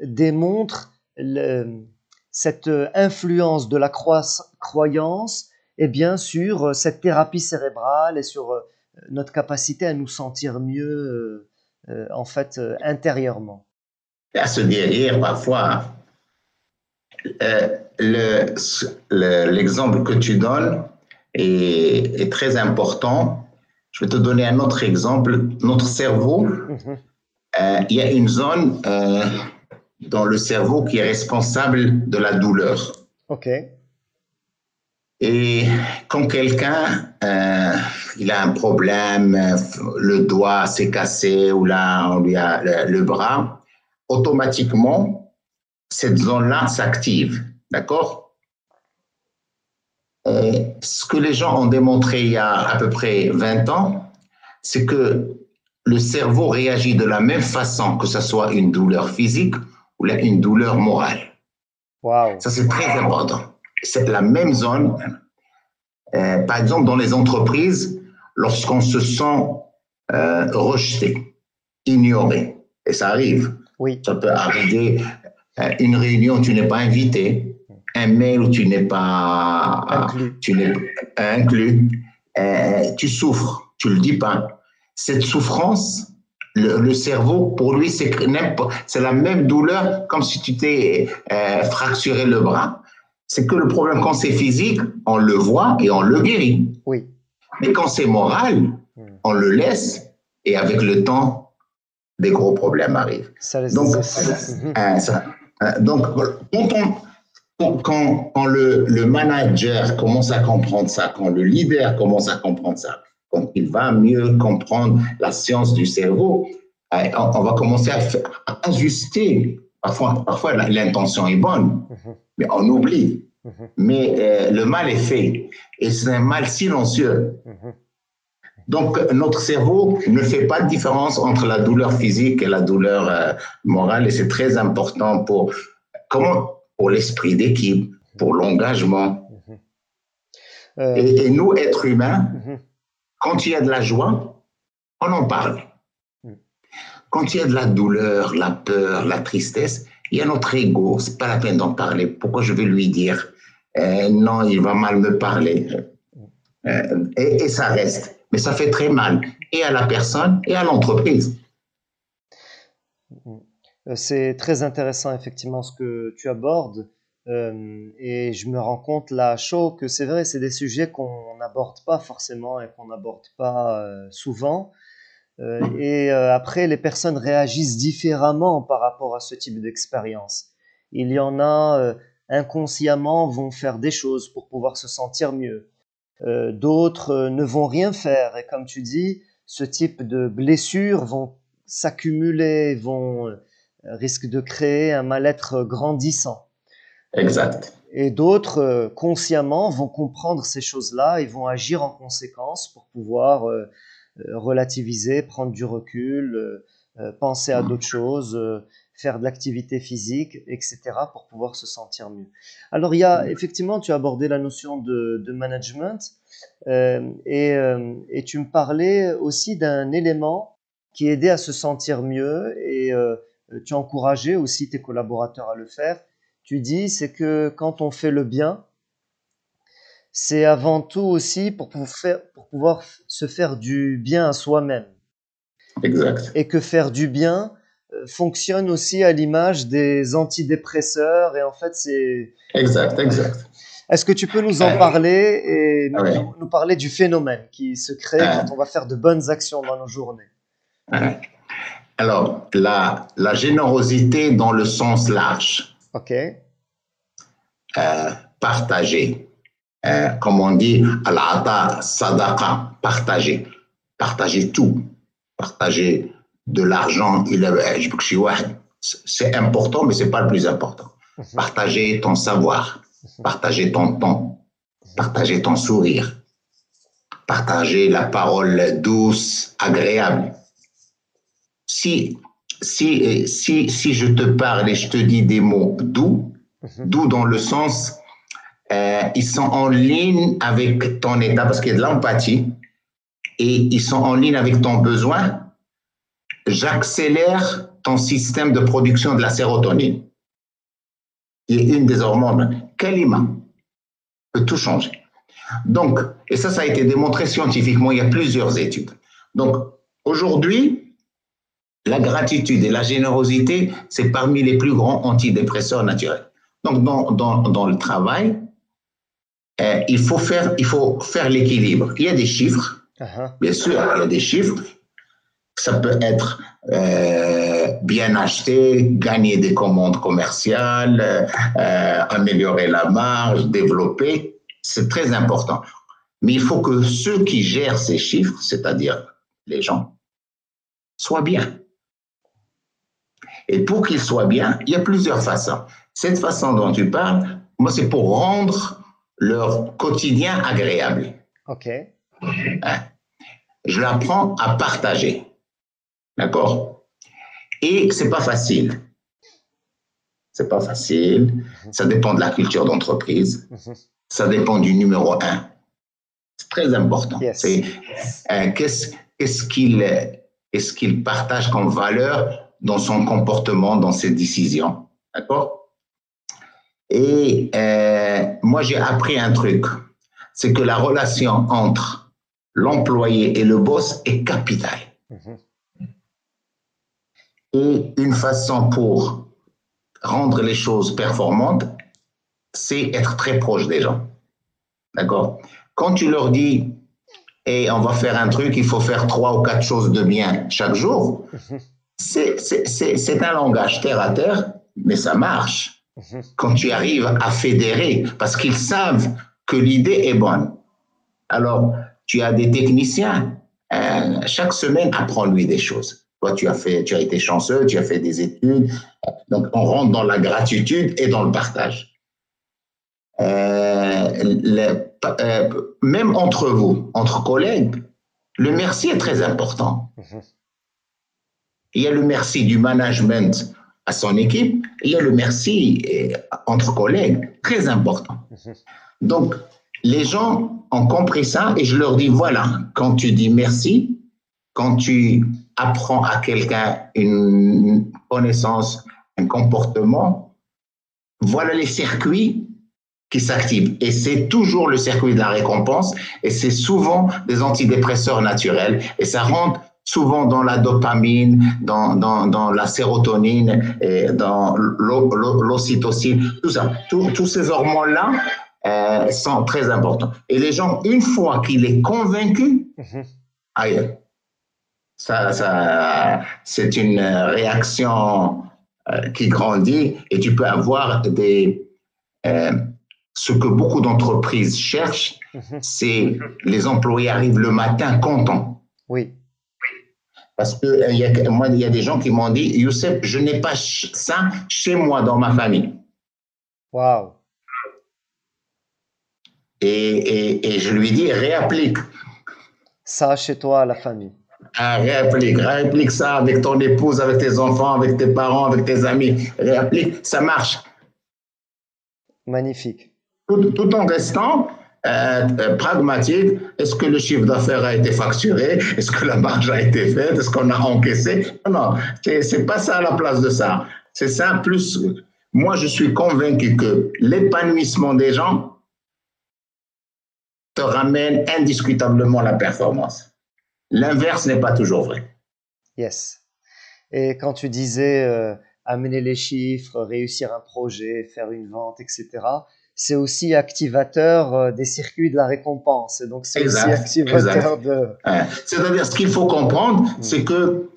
démontre le, cette influence de la croyance et bien sur cette thérapie cérébrale et sur notre capacité à nous sentir mieux en fait euh, intérieurement. À se guérir parfois. Euh, l'exemple que tu donnes est, très important. Je vais te donner un autre exemple. Notre cerveau, mhm. il y a une zone dans le cerveau qui est responsable de la douleur. OK. Et quand quelqu'un euh, il a un problème, le doigt s'est cassé ou là on lui a le, bras, automatiquement cette zone-là s'active, d'accord? Ce que les gens ont démontré il y a à peu près 20 ans, c'est que le cerveau réagit de la même façon que ce soit une douleur physique ou une douleur morale. Wow. Ça c'est très important c'est la même zone. Euh, par exemple, dans les entreprises, lorsqu'on se sent euh, rejeté, ignoré, et ça arrive. Oui. Ça peut arriver euh, une réunion où tu n'es pas invité, un mail où tu n'es pas inclus, tu n'es inclus, tu souffres, tu le dis pas. Cette souffrance, le, cerveau, pour lui, c'est c'est la même douleur comme si tu t'es fracturé le bras c'est que le problème, quand c'est physique, on le voit et on le guérit. Oui. Mais quand c'est moral, hmm. on le laisse et avec le temps, des gros problèmes arrivent. donc, euh, euh, donc, quand, quand, le, le, manager commence à comprendre ça, quand le leader commence à comprendre ça, quand il va mieux comprendre la science du cerveau, euh, on, va commencer à, ajuster. Parfois, parfois l'intention est bonne, mhm mais on oublie. Mhm. Mais euh, le mal est fait et c'est un mal silencieux. Mhm. Donc, notre cerveau ne fait pas de différence entre la douleur physique et la douleur euh, morale et c'est très important pour, comment, pour l'esprit d'équipe, pour l'engagement. Mhm. Euh, et, et, nous, êtres humains, quand il y a de la joie, on en parle. Quand il y a de la douleur, la peur, la tristesse, il y a notre ego, c'est pas la peine d'en parler. Pourquoi je vais lui dire euh, non, il va mal me parler? Euh, et, ça reste. Mais ça fait très mal et à la personne et à l'entreprise. Euh, c'est très intéressant effectivement ce que tu abordes et je me rends compte là chaud que c'est vrai, c'est des sujets qu'on n'aborde pas forcément et qu'on n'aborde pas souvent. Euh, et euh, après, les personnes réagissent différemment par rapport à ce type d'expérience. Il y en a euh, inconsciemment vont faire des choses pour pouvoir se sentir mieux. D'autres ne vont rien faire. Et comme tu dis, ce type de blessures vont s'accumuler, vont risquent de créer un mal-être grandissant. Exact. Et d'autres, consciemment, vont comprendre ces choses-là et vont agir en conséquence pour pouvoir relativiser, prendre du recul, euh, euh, penser à d'autres choses, faire de l'activité physique, etc., pour pouvoir se sentir mieux. Alors, il y a effectivement, tu as abordé la notion de, management et, et, tu me parlais aussi d'un élément qui aidait à se sentir mieux et tu as encouragé aussi tes collaborateurs à le faire. Tu dis, c'est que quand on fait le bien, c'est avant tout aussi pour pouvoir, faire, pour pouvoir se faire du bien à soi-même. Exact. Et que faire du bien euh, fonctionne aussi à l'image des antidépresseurs. Et en fait, c'est. Exact, exact. Est-ce que tu peux nous en parler et nous, nous, parler du phénomène qui se crée quand on va faire de bonnes actions dans nos journées? Alors, la, la générosité dans le sens large. OK. Euh, partager. Euh, comme on dit, al-ata sadaqa, partager. Partager tout. Partager de l'argent. C'est important, mais c'est pas le plus important. Mhm. Partager ton savoir, partager ton temps, partager ton sourire, partager la parole douce, agréable. Si, si, si, si je te parle et je te dis des mots doux, mhm. doux dans le sens euh, ils sont en ligne avec ton état parce qu'il y a de l'empathie et ils sont en ligne avec ton besoin, j'accélère ton système de production de la sérotonine, qui est une des hormones. Kalima peut tout changer? Donc, et ça, ça a été démontré scientifiquement, il y a plusieurs études. Donc, aujourd'hui, la gratitude et la générosité, c'est parmi les plus grands antidépresseurs naturels. Donc, dans, dans, dans le travail, euh, il faut faire, il faut faire l'équilibre. Il y a des chiffres, uh-huh. bien sûr, il y a des chiffres. Ça peut être euh, bien acheter, gagner des commandes commerciales, euh, améliorer la marge, développer. C'est très important. Mais il faut que ceux qui gèrent ces chiffres, c'est-à-dire les gens, soient bien. Et pour qu'ils soient bien, il y a plusieurs façons. Cette façon dont tu parles, moi, c'est pour rendre leur quotidien agréable. OK. Hein? Je l'apprends à partager. D'accord? Et c'est pas facile. C'est pas facile. Mhm. Ça dépend de la culture d'entreprise. Mhm. Ça dépend du numéro un. C'est très important. C'est euh, qu'est-ce qu'il est-ce qu'il partage comme valeur dans son comportement, dans ses décisions? D'accord? Et euh, moi, j'ai appris un truc, c'est que la relation entre l'employé et le boss est capitale. Mhm. Et une façon pour rendre les choses performantes, c'est être très proche des gens. D'accord? Quand tu leur dis, et eh, on va faire un truc, il faut faire trois ou quatre choses de bien chaque jour, mhm. c'est un langage terre à terre, mais ça marche. Quand tu arrives à fédérer, parce qu'ils savent que l'idée est bonne. Alors, tu as des techniciens, euh, chaque semaine, apprends-lui des choses. Toi, tu as, fait, tu as été chanceux, tu as fait des études. Donc, on rentre dans la gratitude et dans le partage. Euh, euh, même entre vous, entre collègues, le merci est très important. Mhm. Il y a le merci du management à son équipe, il y a le merci euh, entre collègues, très important. Donc, les gens ont compris ça et je leur dis, voilà, quand tu dis merci, quand tu apprends à quelqu'un une connaissance, un comportement, voilà les circuits qui s'activent. Et c'est toujours le circuit de la récompense et c'est souvent des antidépresseurs naturels et ça rentre souvent dans la dopamine, dans, dans, dans la sérotonine, et dans l'ocytocine, tout ça. tous ces hormones-là euh, sont très importants. Et les gens, une fois qu'il est convaincu, mhm. aïe, ça, ça, c'est une réaction euh, qui grandit et tu peux avoir des... Euh, ce que beaucoup d'entreprises cherchent, mhm. c'est les employés arrivent le matin contents. Oui. Parce que euh, y a, moi, il y a des gens qui m'ont dit, Youssef, je n'ai pas ça chez moi dans ma famille. Waouh. Et, et, je lui dis, réapplique. Ça chez toi, la famille. Ah, réapplique, réapplique ça avec ton épouse, avec tes enfants, avec tes parents, avec tes amis. Réapplique, ça marche. Magnifique. Tout, tout en restant euh, pragmatique. Est-ce que le chiffre d'affaires a été facturé? Est-ce que la marge a été faite? Est-ce qu'on a encaissé? Non, non, c'est pas ça à la place de ça. C'est ça plus. Moi, je suis convaincu que l'épanouissement des gens te ramène indiscutablement la performance. L'inverse n'est pas toujours vrai. Yes. Et quand tu disais euh, amener les chiffres, réussir un projet, faire une vente, etc., c'est aussi activateur euh, des circuits de la récompense. Donc, c'est aussi activateur de. C'est-à-dire, ce qu'il faut comprendre, mm. c'est que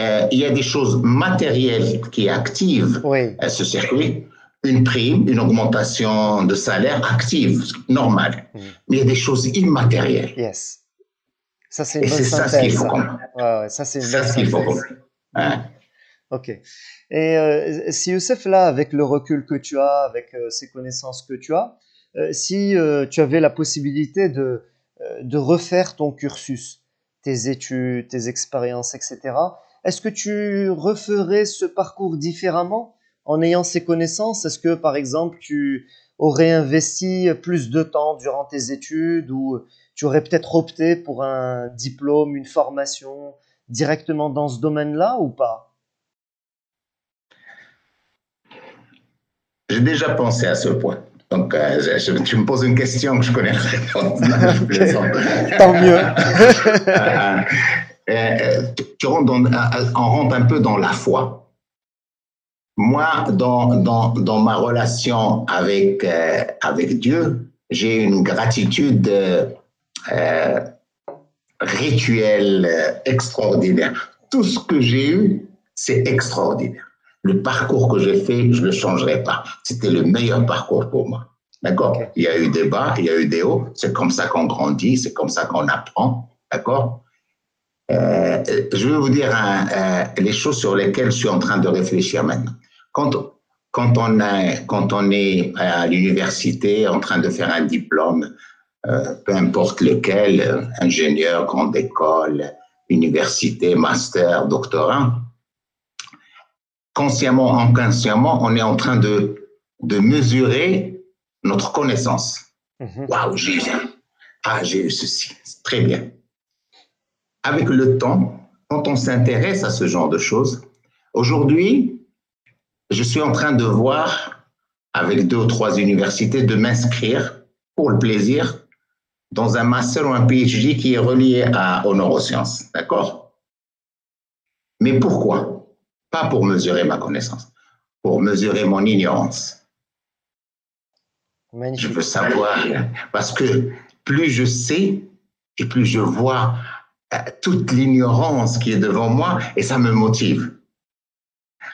euh, il y a des choses matérielles qui activent ce circuit, une prime, une augmentation de salaire active, normale. Mm. Mais il y a des choses immatérielles. Yes. Ça, c'est Et c'est ça ce qu'il faut comprendre. Ouais, ça, c'est ce qu'il faut comprendre. Ok. Et euh, si Youssef, là, avec le recul que tu as, avec euh, ces connaissances que tu as, euh, si euh, tu avais la possibilité de, euh, de refaire ton cursus, tes études, tes expériences, etc., est-ce que tu referais ce parcours différemment en ayant ces connaissances? Est-ce que, par exemple, tu aurais investi plus de temps durant tes études ou tu aurais peut-être opté pour un diplôme, une formation directement dans ce domaine-là ou pas? J'ai déjà pensé à ce point. Donc, euh, tu me poses une question que je connais la réponse. Tant mieux. Euh, euh, tu rentres on rentre un peu dans la foi. Moi, dans, dans, dans ma relation avec, avec Dieu, j'ai une gratitude rituel euh, extraordinaire. Tout ce que j'ai eu, c'est extraordinaire. Le parcours que j'ai fait, je ne le changerai pas. C'était le meilleur parcours pour moi. D'accord Il y a eu des bas, il y a eu des hauts. C'est comme ça qu'on grandit, c'est comme ça qu'on apprend. D'accord euh, Je vais vous dire les choses sur lesquelles je suis en train de réfléchir maintenant. Quand, quand, on, a, quand on est à l'université en train de faire un diplôme, euh, peu importe lequel, euh, ingénieur, grande école, université, master, doctorat, consciemment, inconsciemment, on est en train de, de mesurer notre connaissance. Mhm. Waouh, j'ai eu Ah, j'ai eu ceci. Très bien. Avec le temps, quand on s'intéresse à ce genre de choses, aujourd'hui, je suis en train de voir, avec deux ou trois universités, de m'inscrire pour le plaisir dans un master ou un PhD qui est relié à, aux neurosciences. D'accord? Mais pourquoi? Pas pour mesurer ma connaissance, pour mesurer mon ignorance. Je veux savoir, parce que plus je sais et plus je vois euh, toute l'ignorance qui est devant moi et ça me motive.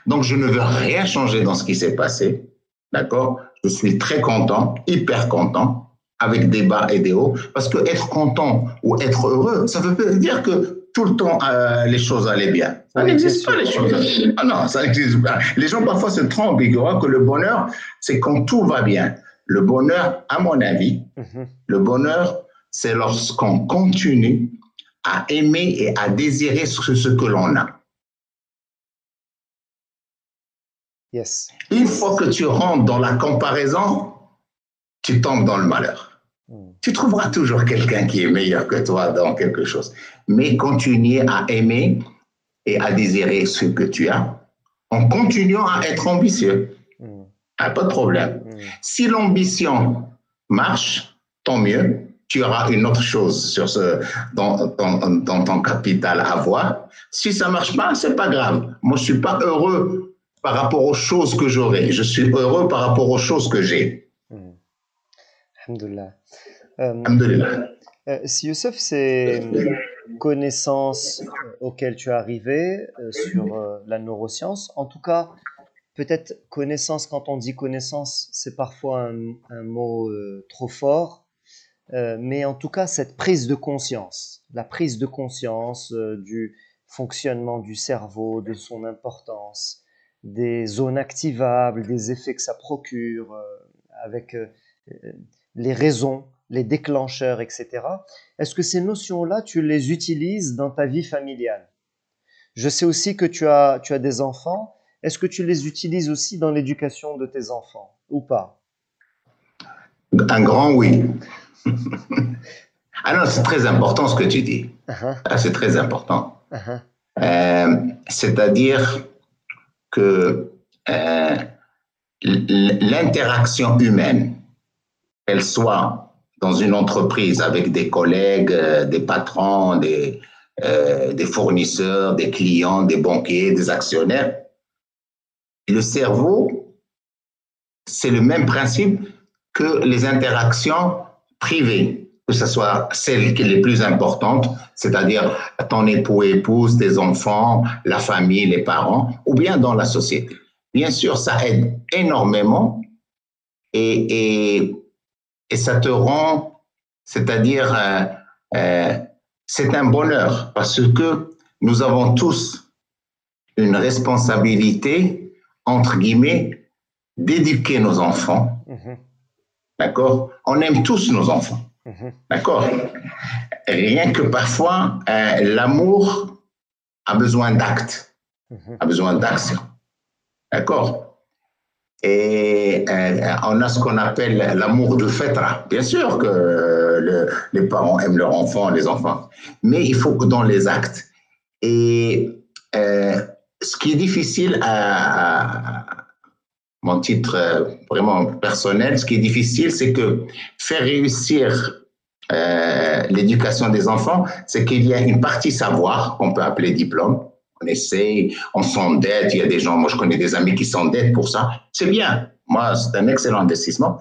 Donc je ne veux rien changer dans ce qui s'est passé. D'accord? Je suis très content, hyper content avec des bas et des hauts, parce que être content ou être heureux, ça veut dire que tout le temps euh, les choses allaient bien. Ça n'existe pas les choses. Ah non, ça n'existe pas. Les gens parfois se trompent, ils croient que le bonheur, c'est quand tout va bien. Le bonheur, à mon avis, mhm. le bonheur, c'est lorsqu'on continue à aimer et à désirer ce, ce que l'on a. Yes. Une fois que tu rentres dans la comparaison, tu tombes dans le malheur. Hmm. Tu trouveras toujours quelqu'un qui est meilleur que toi dans quelque chose. Mais continue à aimer et à désirer ce que tu as en continuant à être ambitieux. Hmm. Ah, pas de problème. Hmm. Si l'ambition marche, tant mieux. Tu auras une autre chose sur ce, dans, dans, ton capital à voir. Si ça marche pas, c'est pas grave. Moi, je suis pas heureux par rapport aux choses que j'aurai. Je suis heureux par rapport aux choses que j'ai. Alhamdulillah. Euh, euh, si Youssef, ces connaissances euh, auxquelles tu es arrivé sur la neuroscience, en tout cas, peut-être connaissance, quand on dit connaissance, c'est parfois un, mot trop fort, mais en tout cas, cette prise de conscience, la prise de conscience du fonctionnement du cerveau, de son importance, des zones activables, des effets que ça procure, avec les raisons, les déclencheurs, etc. Est-ce que ces notions-là, tu les utilises dans ta vie familiale? Je sais aussi que tu as, tu as des enfants. Est-ce que tu les utilises aussi dans l'éducation de tes enfants ou pas? Un grand oui. ah non, c'est très important ce que tu dis. Uh-huh. Ah, c'est très important. Uh-huh. Euh, c'est-à-dire que euh, l'interaction humaine elle soit dans une entreprise avec des collègues, euh, des patrons, des, euh, des fournisseurs, des clients, des banquiers, des actionnaires. Le cerveau, c'est le même principe que les interactions privées, que ce soit celles qui sont les plus importantes, c'est-à-dire ton époux, épouse, tes enfants, la famille, les parents, ou bien dans la société. Bien sûr, ça aide énormément et et ça te rend, c'est-à-dire, euh, euh, c'est un bonheur parce que nous avons tous une responsabilité, entre guillemets, d'éduquer nos enfants. Mm-hmm. D'accord? On aime tous nos enfants. Mm-hmm. D'accord? Rien que parfois, euh, l'amour a besoin d'actes, mm-hmm. a besoin d'action. D'accord? Et euh, on a ce qu'on appelle l'amour de fêtra. Bien sûr que les parents aiment leurs enfants, les enfants, mais il faut que dans les actes. Et euh, ce qui est difficile à, mon titre euh, vraiment personnel, ce qui est difficile, c'est que faire réussir l'éducation des enfants, c'est qu'il y a une partie savoir qu'on peut appeler diplôme, on essaie, on s'endette. Il y a des gens, moi je connais des amis qui s'endettent pour ça. C'est bien. Moi, c'est un excellent investissement.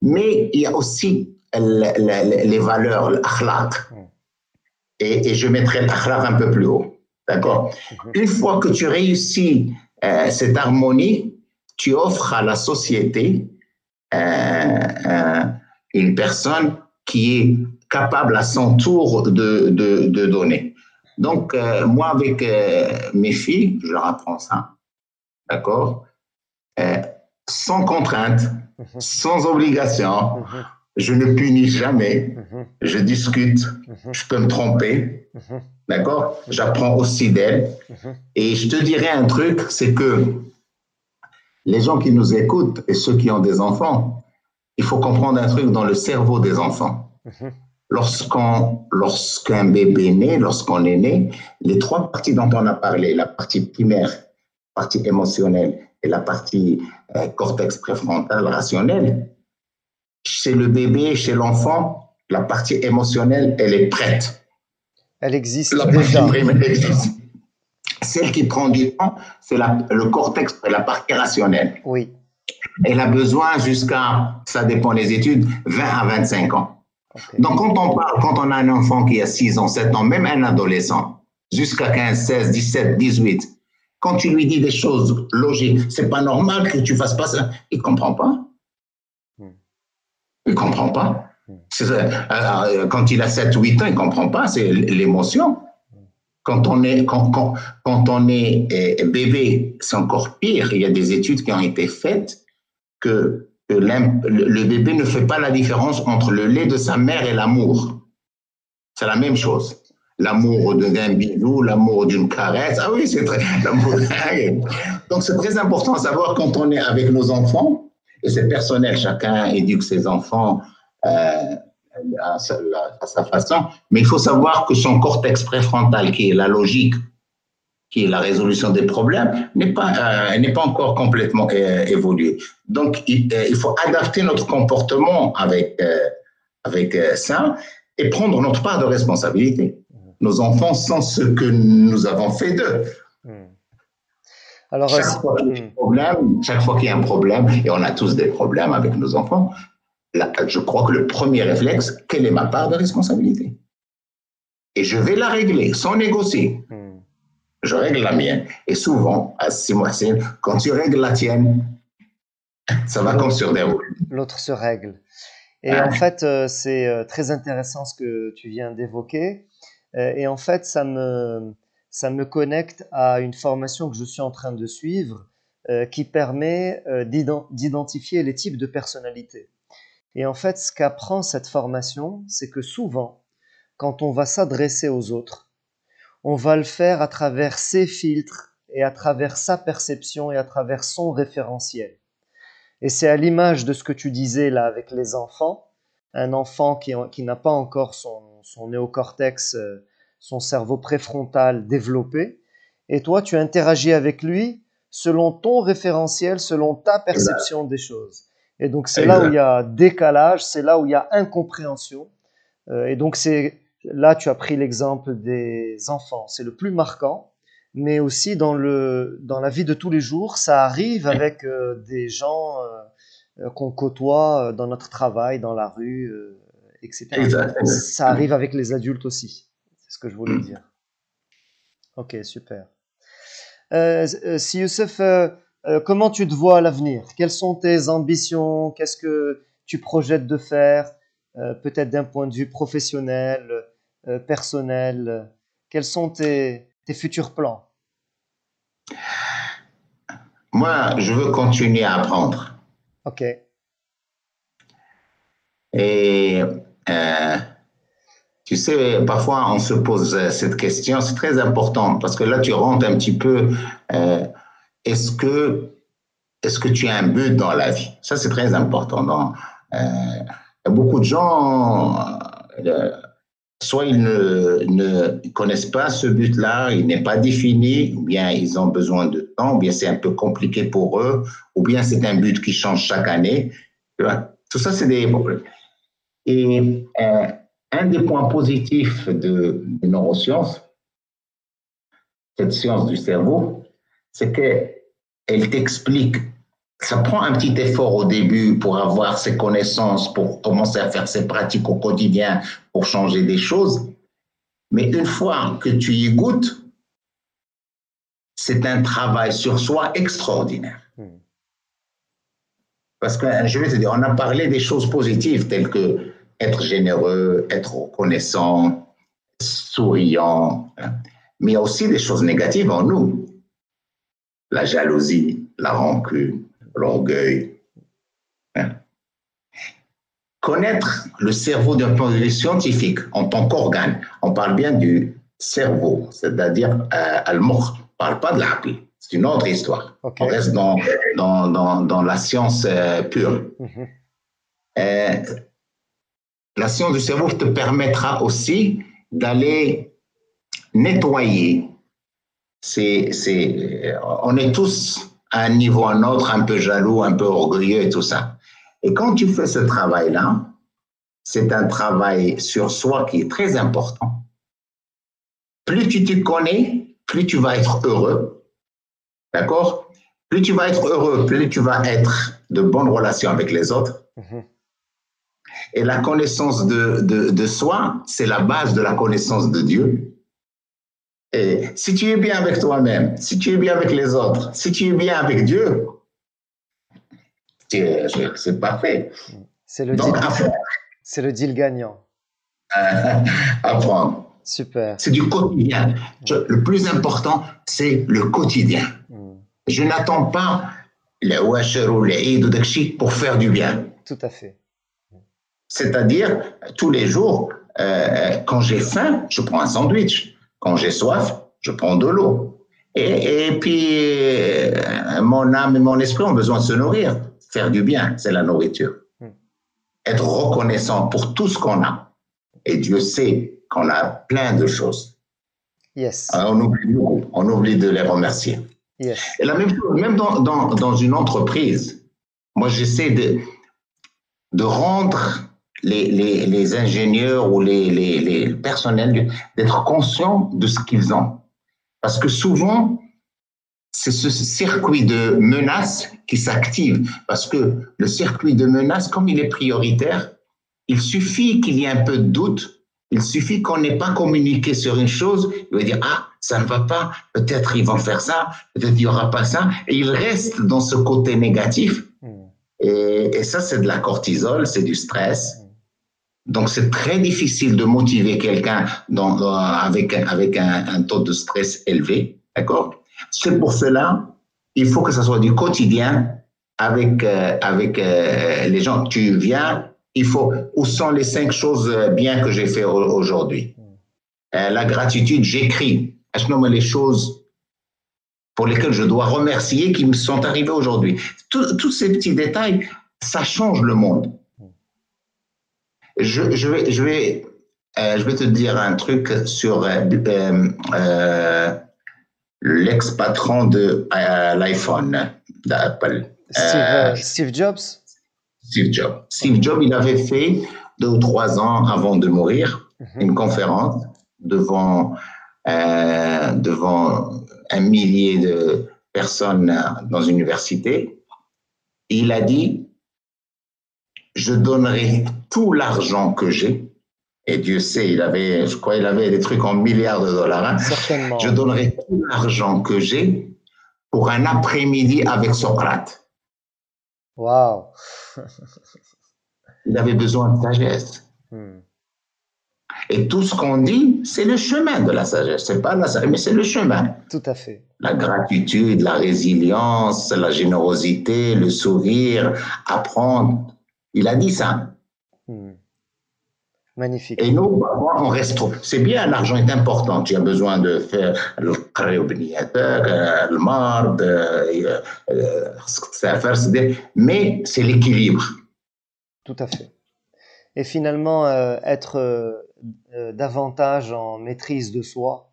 Mais il y a aussi les valeurs, l'akhlaq. Et, et, je mettrai l'akhlaq un peu plus haut. D'accord? Mhm. Une fois que tu réussis euh, cette harmonie, tu offres à la société euh, euh, une personne qui est capable à son tour de, de, de donner. Donc, euh, moi, avec euh, mes filles, je leur apprends ça, d'accord? Euh, Sans contrainte, mhm. sans obligation. Mhm. Je ne punis jamais. Mhm. Je discute. Je peux me tromper. D'accord? J'apprends aussi d'elles. Et je te dirais un truc, c'est que les gens qui nous écoutent et ceux qui ont des enfants, il faut comprendre un truc dans le cerveau des enfants lorsqu'on, lorsqu'un bébé naît, lorsqu'on est né, les trois parties dont on a parlé, la partie primaire, la partie émotionnelle et la partie euh, cortex préfrontal rationnel, chez le bébé, chez l'enfant, la partie émotionnelle, elle est prête. Elle existe la déjà. existe. Celle qui prend du temps, c'est le cortex, la partie rationnelle. Oui. Elle a besoin jusqu'à, ça dépend des études, 20 à 25 ans. Donc, quand on parle, quand on a un enfant qui a 6 ans, 7 ans, même un adolescent, jusqu'à 15, 16, 17, 18, quand tu lui dis des choses logiques, c'est pas normal que tu fasses pas ça, il comprend pas. Hmm. Il comprend pas. Hmm. Euh, quand il a 7, 8 ans, il comprend pas, c'est l'émotion. Quand on est, quand, quand, quand on est euh, bébé, c'est encore pire. Il y a des études qui ont été faites que le bébé ne fait pas la différence entre le lait de sa mère et l'amour. C'est la même chose. L'amour d'un bisou, l'amour d'une caresse. Ah oui, c'est très. Donc, c'est très important à savoir quand on est avec nos enfants, et c'est personnel, chacun éduque ses enfants euh, à, sa, à, sa, façon, mais il faut savoir que son cortex préfrontal, qui est la logique, qui est la résolution des problèmes, n'est pas, euh, n'est pas encore complètement euh, évolué. Donc, il, euh, il, faut adapter notre comportement avec, euh, avec ça et prendre notre part de responsabilité. Nos enfants sont ce que nous avons fait d'eux. Alors, chaque fois qu'il y a un problème, chaque fois qu'il y a un problème, et on a tous des problèmes avec nos enfants, là, je crois que le premier réflexe, quelle est ma part de responsabilité? Et je vais la régler sans négocier. Hmm je règle la mienne. Et souvent, à six mois, quand tu règles la tienne, ça va comme sur des roues. L'autre se règle. Et en fait, euh, c'est euh, très intéressant ce que tu viens d'évoquer. Euh, et en fait, ça me, ça me connecte à une formation que je suis en train de suivre qui permet d'identifier les types de personnalités. Et en fait, ce qu'apprend cette formation, c'est que souvent, quand on va s'adresser aux autres, on va le faire à travers ses filtres et à travers sa perception et à travers son référentiel. Et c'est à l'image de ce que tu disais là avec les enfants, un enfant qui, n'a pas encore son, néocortex, euh, son cerveau préfrontal développé, et toi tu interagis avec lui selon ton référentiel, selon ta perception des choses. Et donc c'est là où il y a décalage, c'est là où il y a incompréhension. Euh, et donc c'est là tu as pris l'exemple des enfants, c'est le plus marquant, mais aussi dans le dans la vie de tous les jours, ça arrive avec euh, des gens euh, qu'on côtoie dans notre travail, dans la rue, etc. Ça arrive avec les adultes aussi. C'est ce que je voulais dire. Ok, super. si Youssef, comment tu te vois à l'avenir? Quelles sont tes ambitions? Qu'est-ce que tu projettes de faire? Euh, peut-être d'un point de vue professionnel, euh, personnel Quels sont tes, futurs plans? Moi, je veux continuer à apprendre. OK. Et euh, tu sais, parfois on se pose cette question, c'est très important parce que là tu rentres un petit peu, est-ce que, est que tu as un but dans la vie? Ça c'est très important. Dans, beaucoup de gens, euh, soit ils ne, connaissent pas ce but-là, il n'est pas défini, ou bien ils ont besoin de temps, ou bien c'est un peu compliqué pour eux, ou bien c'est un but qui change chaque année. Tout ça, c'est des problèmes. Et euh, un des points positifs de, de neurosciences, cette science du cerveau, c'est qu'elle t'explique ça prend un petit effort au début pour avoir ses connaissances, pour commencer à faire ses pratiques au quotidien, pour changer des choses. Mais une fois que tu y goûtes, c'est un travail sur soi extraordinaire. Hmm. Parce que je vais te dire, on a parlé des choses positives telles que être généreux, être reconnaissant, souriant, hein. mais il y a aussi des choses négatives en nous. La jalousie, la rancune, l'orgueil. Hein. Connaître le cerveau d'un point de vue scientifique en tant qu'organe, on parle bien du cerveau, c'est-à-dire euh, on ne parle pas de l'âme. C'est une autre histoire. On reste dans, dans, dans, dans la science euh, pure. Mhm. Euh, la science du cerveau te permettra aussi d'aller nettoyer. C'est, c'est, on est tous à un niveau à un autre, un peu jaloux, un peu orgueilleux et tout ça. Et quand tu fais ce travail-là, c'est un travail sur soi qui est très important. Plus tu te connais, plus tu vas être heureux. D'accord? Plus tu vas être heureux, plus tu vas être de bonnes relations avec les autres. Mhm. Et la connaissance de, de, de soi, c'est la base de la connaissance de Dieu. Et si tu es bien avec toi-même, si tu es bien avec les autres, si tu es bien avec Dieu, c'est parfait. C'est le, deal, c'est le deal gagnant. apprendre. Super. C'est du quotidien. le plus important, c'est le quotidien. Hmm. Je n'attends pas le washer ou le pour faire du bien. Tout à fait. C'est-à-dire, tous les jours, euh, quand j'ai faim, je prends un sandwich. Quand j'ai soif, je prends de l'eau. Et, et, puis, euh, mon âme et mon esprit ont besoin de se nourrir. Faire du bien, c'est la nourriture. Hmm. Être reconnaissant pour tout ce qu'on a. Et Dieu sait qu'on a plein de choses. Yes. on, oublie, on oublie de les remercier. Yes. Et la même chose, même dans, dans, dans une entreprise, moi j'essaie de, de rendre les, les, les ingénieurs ou les, les personnels d'être conscients de ce qu'ils ont. Parce que souvent, c'est ce circuit de menaces qui s'active. Parce que le circuit de menaces, comme il est prioritaire, il suffit qu'il y ait un peu de doute, il suffit qu'on n'ait pas communiqué sur une chose, il va dire, ah, ça ne va pas, peut-être ils vont faire ça, peut-être il n'y aura pas ça, et il reste dans ce côté négatif. Hmm. Et, et ça, c'est de la cortisol, c'est du stress. Donc, c'est très difficile de motiver quelqu'un avec, avec un, taux de stress élevé. D'accord? C'est pour cela, il faut que ce soit du quotidien avec, euh, avec euh, les gens. Tu viens, il faut. Où sont les cinq choses bien que j'ai fait aujourd'hui? Euh, La gratitude, j'écris. Je nomme les choses pour lesquelles je dois remercier qui me sont arrivées aujourd'hui? Tous ces petits détails, ça change le monde. Je, je vais, je vais, euh, je vais te dire un truc sur euh, euh, l'ex-patron de l'iPhone d'Apple. Steve, Steve, Jobs? Steve Jobs. Steve Jobs, il avait fait deux ou trois ans avant de mourir mhm. une conférence devant, devant un millier de personnes dans une université. Et il a dit, je donnerai tout l'argent que j'ai et Dieu sait, il avait, je crois, il avait des trucs en milliards de dollars. Hein. Certainement. Je donnerai tout l'argent que j'ai pour un après-midi avec Socrate. Waouh Il avait besoin de sagesse. Hmm. Et tout ce qu'on dit, c'est le chemin de la sagesse. C'est pas la sagesse, mais c'est le chemin. Tout à fait. La gratitude, la résilience, la générosité, le sourire, apprendre. Il a dit ça. Hmm. Magnifique. Et nous, on reste trop. C'est bien, l'argent est important. Tu as besoin de faire le le marde, euh, euh, mais c'est l'équilibre. Tout à fait. Et finalement, euh, être davantage en maîtrise de soi,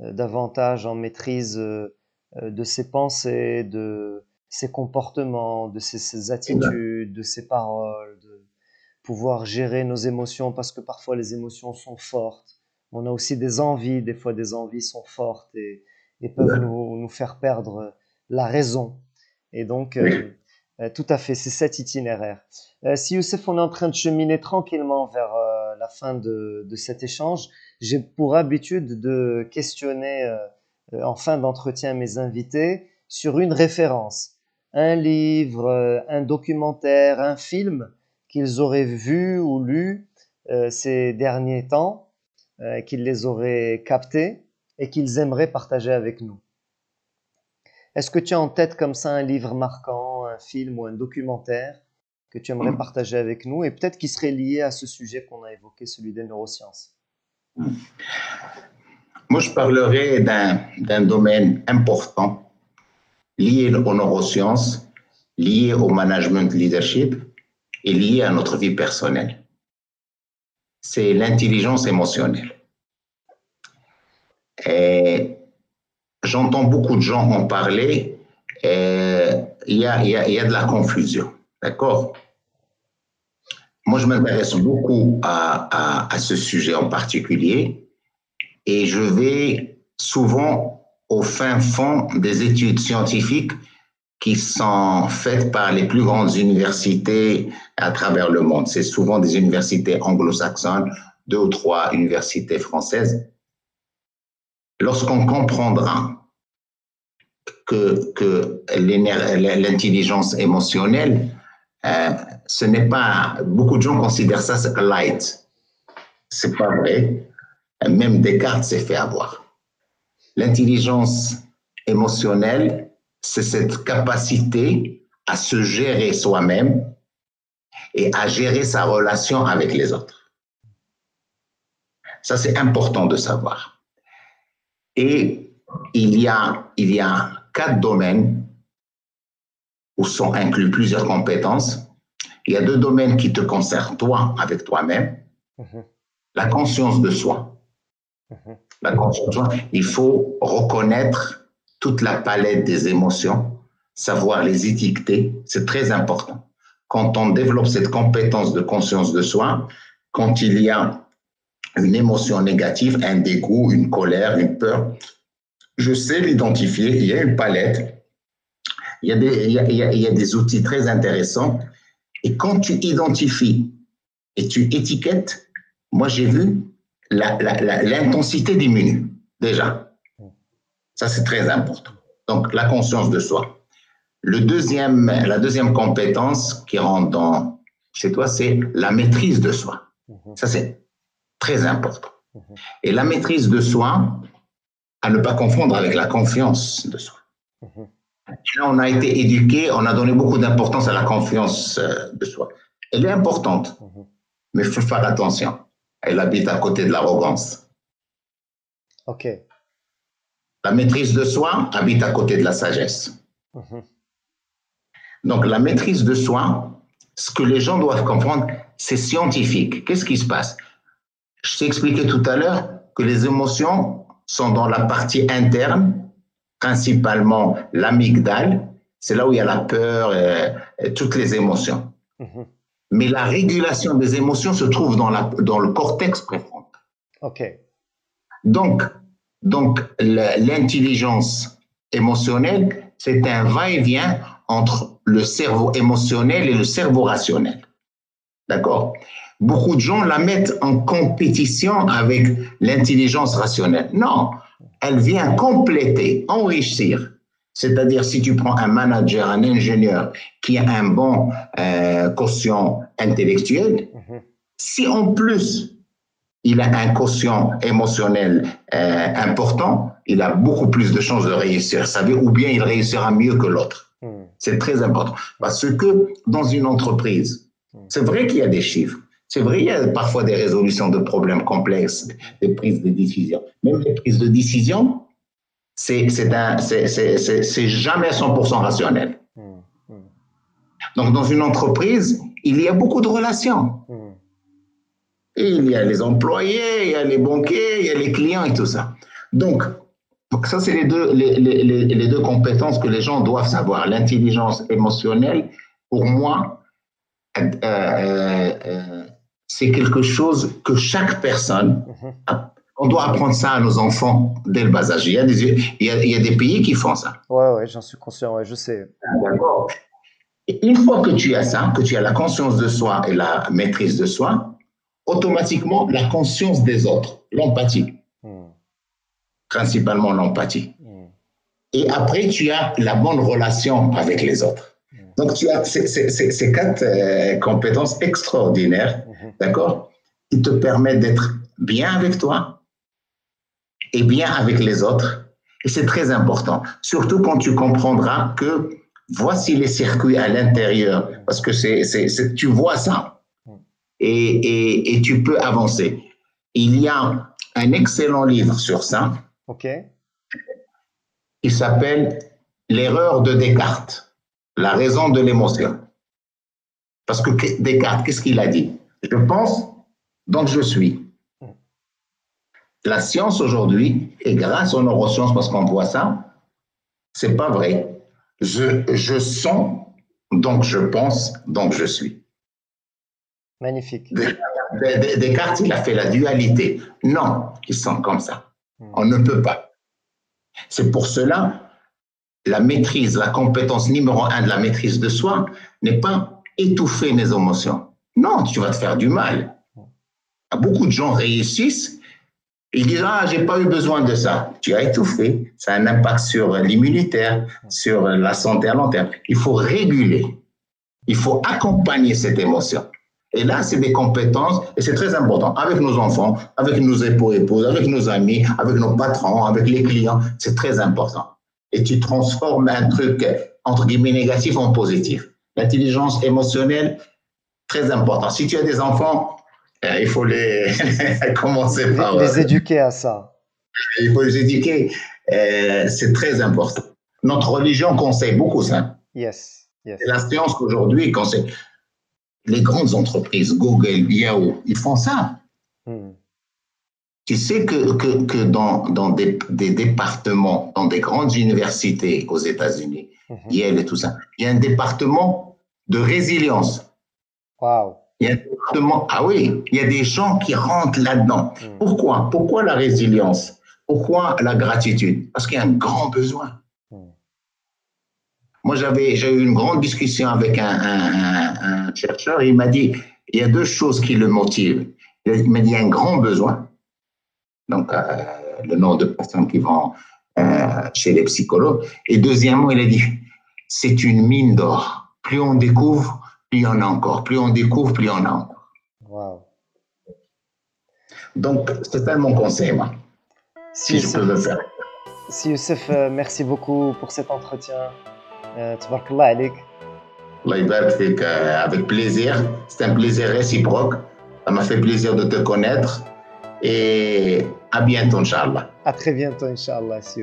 davantage en maîtrise de ses pensées, de ses comportements, de ses attitudes, de ses paroles, de, pouvoir gérer nos émotions parce que parfois les émotions sont fortes. On a aussi des envies, des fois des envies sont fortes et, peuvent nous, nous, faire perdre la raison. Et donc, euh, euh, tout à fait, c'est cet itinéraire. Euh, si Youssef, on est en train de cheminer tranquillement vers la fin de, de cet échange, j'ai pour habitude de questionner en fin d'entretien mes invités sur une référence, un livre, un documentaire, un film qu'ils auraient vu ou lu euh, ces derniers temps, euh, qu'ils les auraient captés et qu'ils aimeraient partager avec nous. Est-ce que tu as en tête comme ça un livre marquant, un film ou un documentaire que tu aimerais partager avec nous et peut-être qui serait lié à ce sujet qu'on a évoqué, celui des neurosciences? Moi, je parlerai d'un domaine important lié aux neurosciences, lié au management leadership est lié à notre vie personnelle. C'est l'intelligence émotionnelle. Et j'entends beaucoup de gens en parler. Il y a, y, a, y a de la confusion. D'accord? Moi, je m'intéresse beaucoup à, à ce sujet en particulier et je vais souvent au fin fond des études scientifiques qui sont faites par les plus grandes universités à travers le monde. C'est souvent des universités anglo-saxonnes, deux ou trois universités françaises. Lorsqu'on comprendra que, que l'intelligence émotionnelle, euh, ce n'est pas, beaucoup de gens considèrent ça c'est light. C'est pas vrai. Même Descartes s'est fait avoir. L'intelligence émotionnelle, c'est cette capacité à se gérer soi-même et à gérer sa relation avec les autres. Ça, c'est important de savoir. Et il y a, il y a quatre domaines où sont inclus plusieurs compétences. Il y a deux domaines qui te concernent, toi, avec toi-même. Mhm. La conscience de soi. Mhm. La de soi, il faut reconnaître toute la palette des émotions, savoir les étiqueter, c'est très important. Quand on développe cette compétence de conscience de soi, quand il y a une émotion négative, un dégoût, une colère, une peur, je sais l'identifier, il y a une palette, il y a des, il y a, il y a des outils très intéressants. Et quand tu identifies et tu étiquettes, moi j'ai vu l'intensité diminue déjà. Ça, c'est très important. Donc, la conscience de soi. Le deuxième, la deuxième compétence qui rentre dans, chez toi, c'est la maîtrise de soi. Mhm. Ça, c'est très important. Mhm. Et la maîtrise de soi, à ne pas confondre avec la confiance de soi. Mhm. Là, on a été éduqué, on a donné beaucoup d'importance à la confiance euh, de soi. Elle est importante, mais il faut faire attention. Elle habite à côté de l'arrogance. OK. La maîtrise de soi habite à côté de la sagesse. Mhm. Donc la maîtrise de soi, ce que les gens doivent comprendre, c'est scientifique. Qu'est-ce qui se passe? Je t'ai expliqué tout à l'heure que les émotions sont dans la partie interne, principalement l'amygdale. C'est là où il y a la peur et, toutes les émotions. Mhm. Mais la régulation des émotions se trouve dans, la, dans le cortex préfrontal. OK. Donc, donc l'intelligence émotionnelle, c'est un va-et-vient entre le cerveau émotionnel et le cerveau rationnel. D'accord? Beaucoup de gens la mettent en compétition avec l'intelligence rationnelle. Non, elle vient compléter, enrichir. C'est-à-dire, si tu prends un manager, un ingénieur qui a un bon euh, quotient intellectuel, mhm. si en plus il a un quotient émotionnel euh, important, il a beaucoup plus de chances de réussir. Ça veut, ou bien il réussira mieux que l'autre. Mhm. C'est très important. Parce que dans une entreprise, mhm. c'est vrai qu'il y a des chiffres, c'est vrai, il y a parfois des résolutions de problèmes complexes, des prises de décision. Même les prises de décision, c'est jamais 100% rationnel. Donc, dans une entreprise, il y a beaucoup de relations. il y a les employés, il y a les banquiers, il y a les clients et tout ça. Donc, ça, c'est les deux, les, les, les, deux compétences que les gens doivent savoir. L'intelligence émotionnelle, pour moi, euh, euh, euh c'est quelque chose que chaque personne, mhm. On doit apprendre ça à nos enfants dès le bas âge. Il y a des, il y a, des pays qui font ça. Ouais, ouais, j'en suis conscient, ouais, je sais. D'accord. Et une fois que tu as ça, que tu as la conscience de soi et la maîtrise de soi, automatiquement la conscience des autres, l'empathie. Hmm. Principalement l'empathie. Hmm. Et après, tu as la bonne relation avec les autres. Donc, tu as ces, quatre euh, compétences extraordinaires, d'accord, qui te permettent d'être bien avec toi et bien avec les autres. Et c'est très important, surtout quand tu comprendras que voici les circuits à l'intérieur, parce que c'est, tu vois ça et, et, tu peux avancer. Il y a un excellent livre sur ça. OK. Il s'appelle L'erreur de Descartes la raison de l'émotion. Parce que Descartes, qu'est-ce qu'il a dit? Je pense, donc je suis. La science aujourd'hui, et grâce aux neurosciences, parce qu'on voit ça, c'est pas vrai. Je, je sens, donc je pense, donc je suis. Magnifique. Descartes, il a fait la dualité. Non, ils sont comme ça. Hmm. On ne peut pas. C'est pour cela la maîtrise, la compétence numéro un de la maîtrise de soi n'est pas étouffer mes émotions. Non, tu vas te faire du mal. Beaucoup de gens réussissent, ils disent Ah, j'ai pas eu besoin de ça. Tu as étouffé. Ça a un impact sur l'immunitaire, sur la santé à long terme. Il faut réguler. Il faut accompagner cette émotion. Et là, c'est des compétences, et c'est très important, avec nos enfants, avec nos époux, épouses, avec nos amis, avec nos patrons, avec les clients, c'est très important et tu transformes un truc, entre guillemets, négatif en positif. L'intelligence émotionnelle, très important. Si tu as des enfants, il faut les commencer par... Les éduquer à ça. Il faut les éduquer. Euh, c'est très important. Notre religion conseille beaucoup ça. Yes. yes. La science aujourd'hui conseille. Les grandes entreprises, Google, Yahoo, ils font ça. Hmm. Tu sais que, que, que dans, dans des, des, départements, dans des grandes universités aux États-Unis, mhm. Yale et tout ça, il y a un département de résilience. Wow. Il y a ah oui, il y a des gens qui rentrent là-dedans. Mhm. Pourquoi? Pourquoi la résilience? Pourquoi la gratitude? Parce qu'il y a un grand besoin. Mhm. Moi, j'avais, j'ai eu une grande discussion avec un, un, un chercheur et il m'a dit, il y a deux choses qui le motivent. Il m'a dit, il y a un grand besoin donc euh, le nombre de personnes qui vont euh, chez les psychologues. Et deuxièmement, il a dit, c'est une mine d'or. Plus on découvre, plus il y en a encore. Plus on découvre, plus il y en a encore. Wow. Donc, c'est mon conseil, moi. Si, je peux le faire. Si Youssef, euh, merci beaucoup pour cet entretien. Euh, alik. avec plaisir. C'est un plaisir réciproque. Ça m'a fait plaisir de te connaître. Et à bientôt, Inch'Allah. À très bientôt, Inch'Allah, si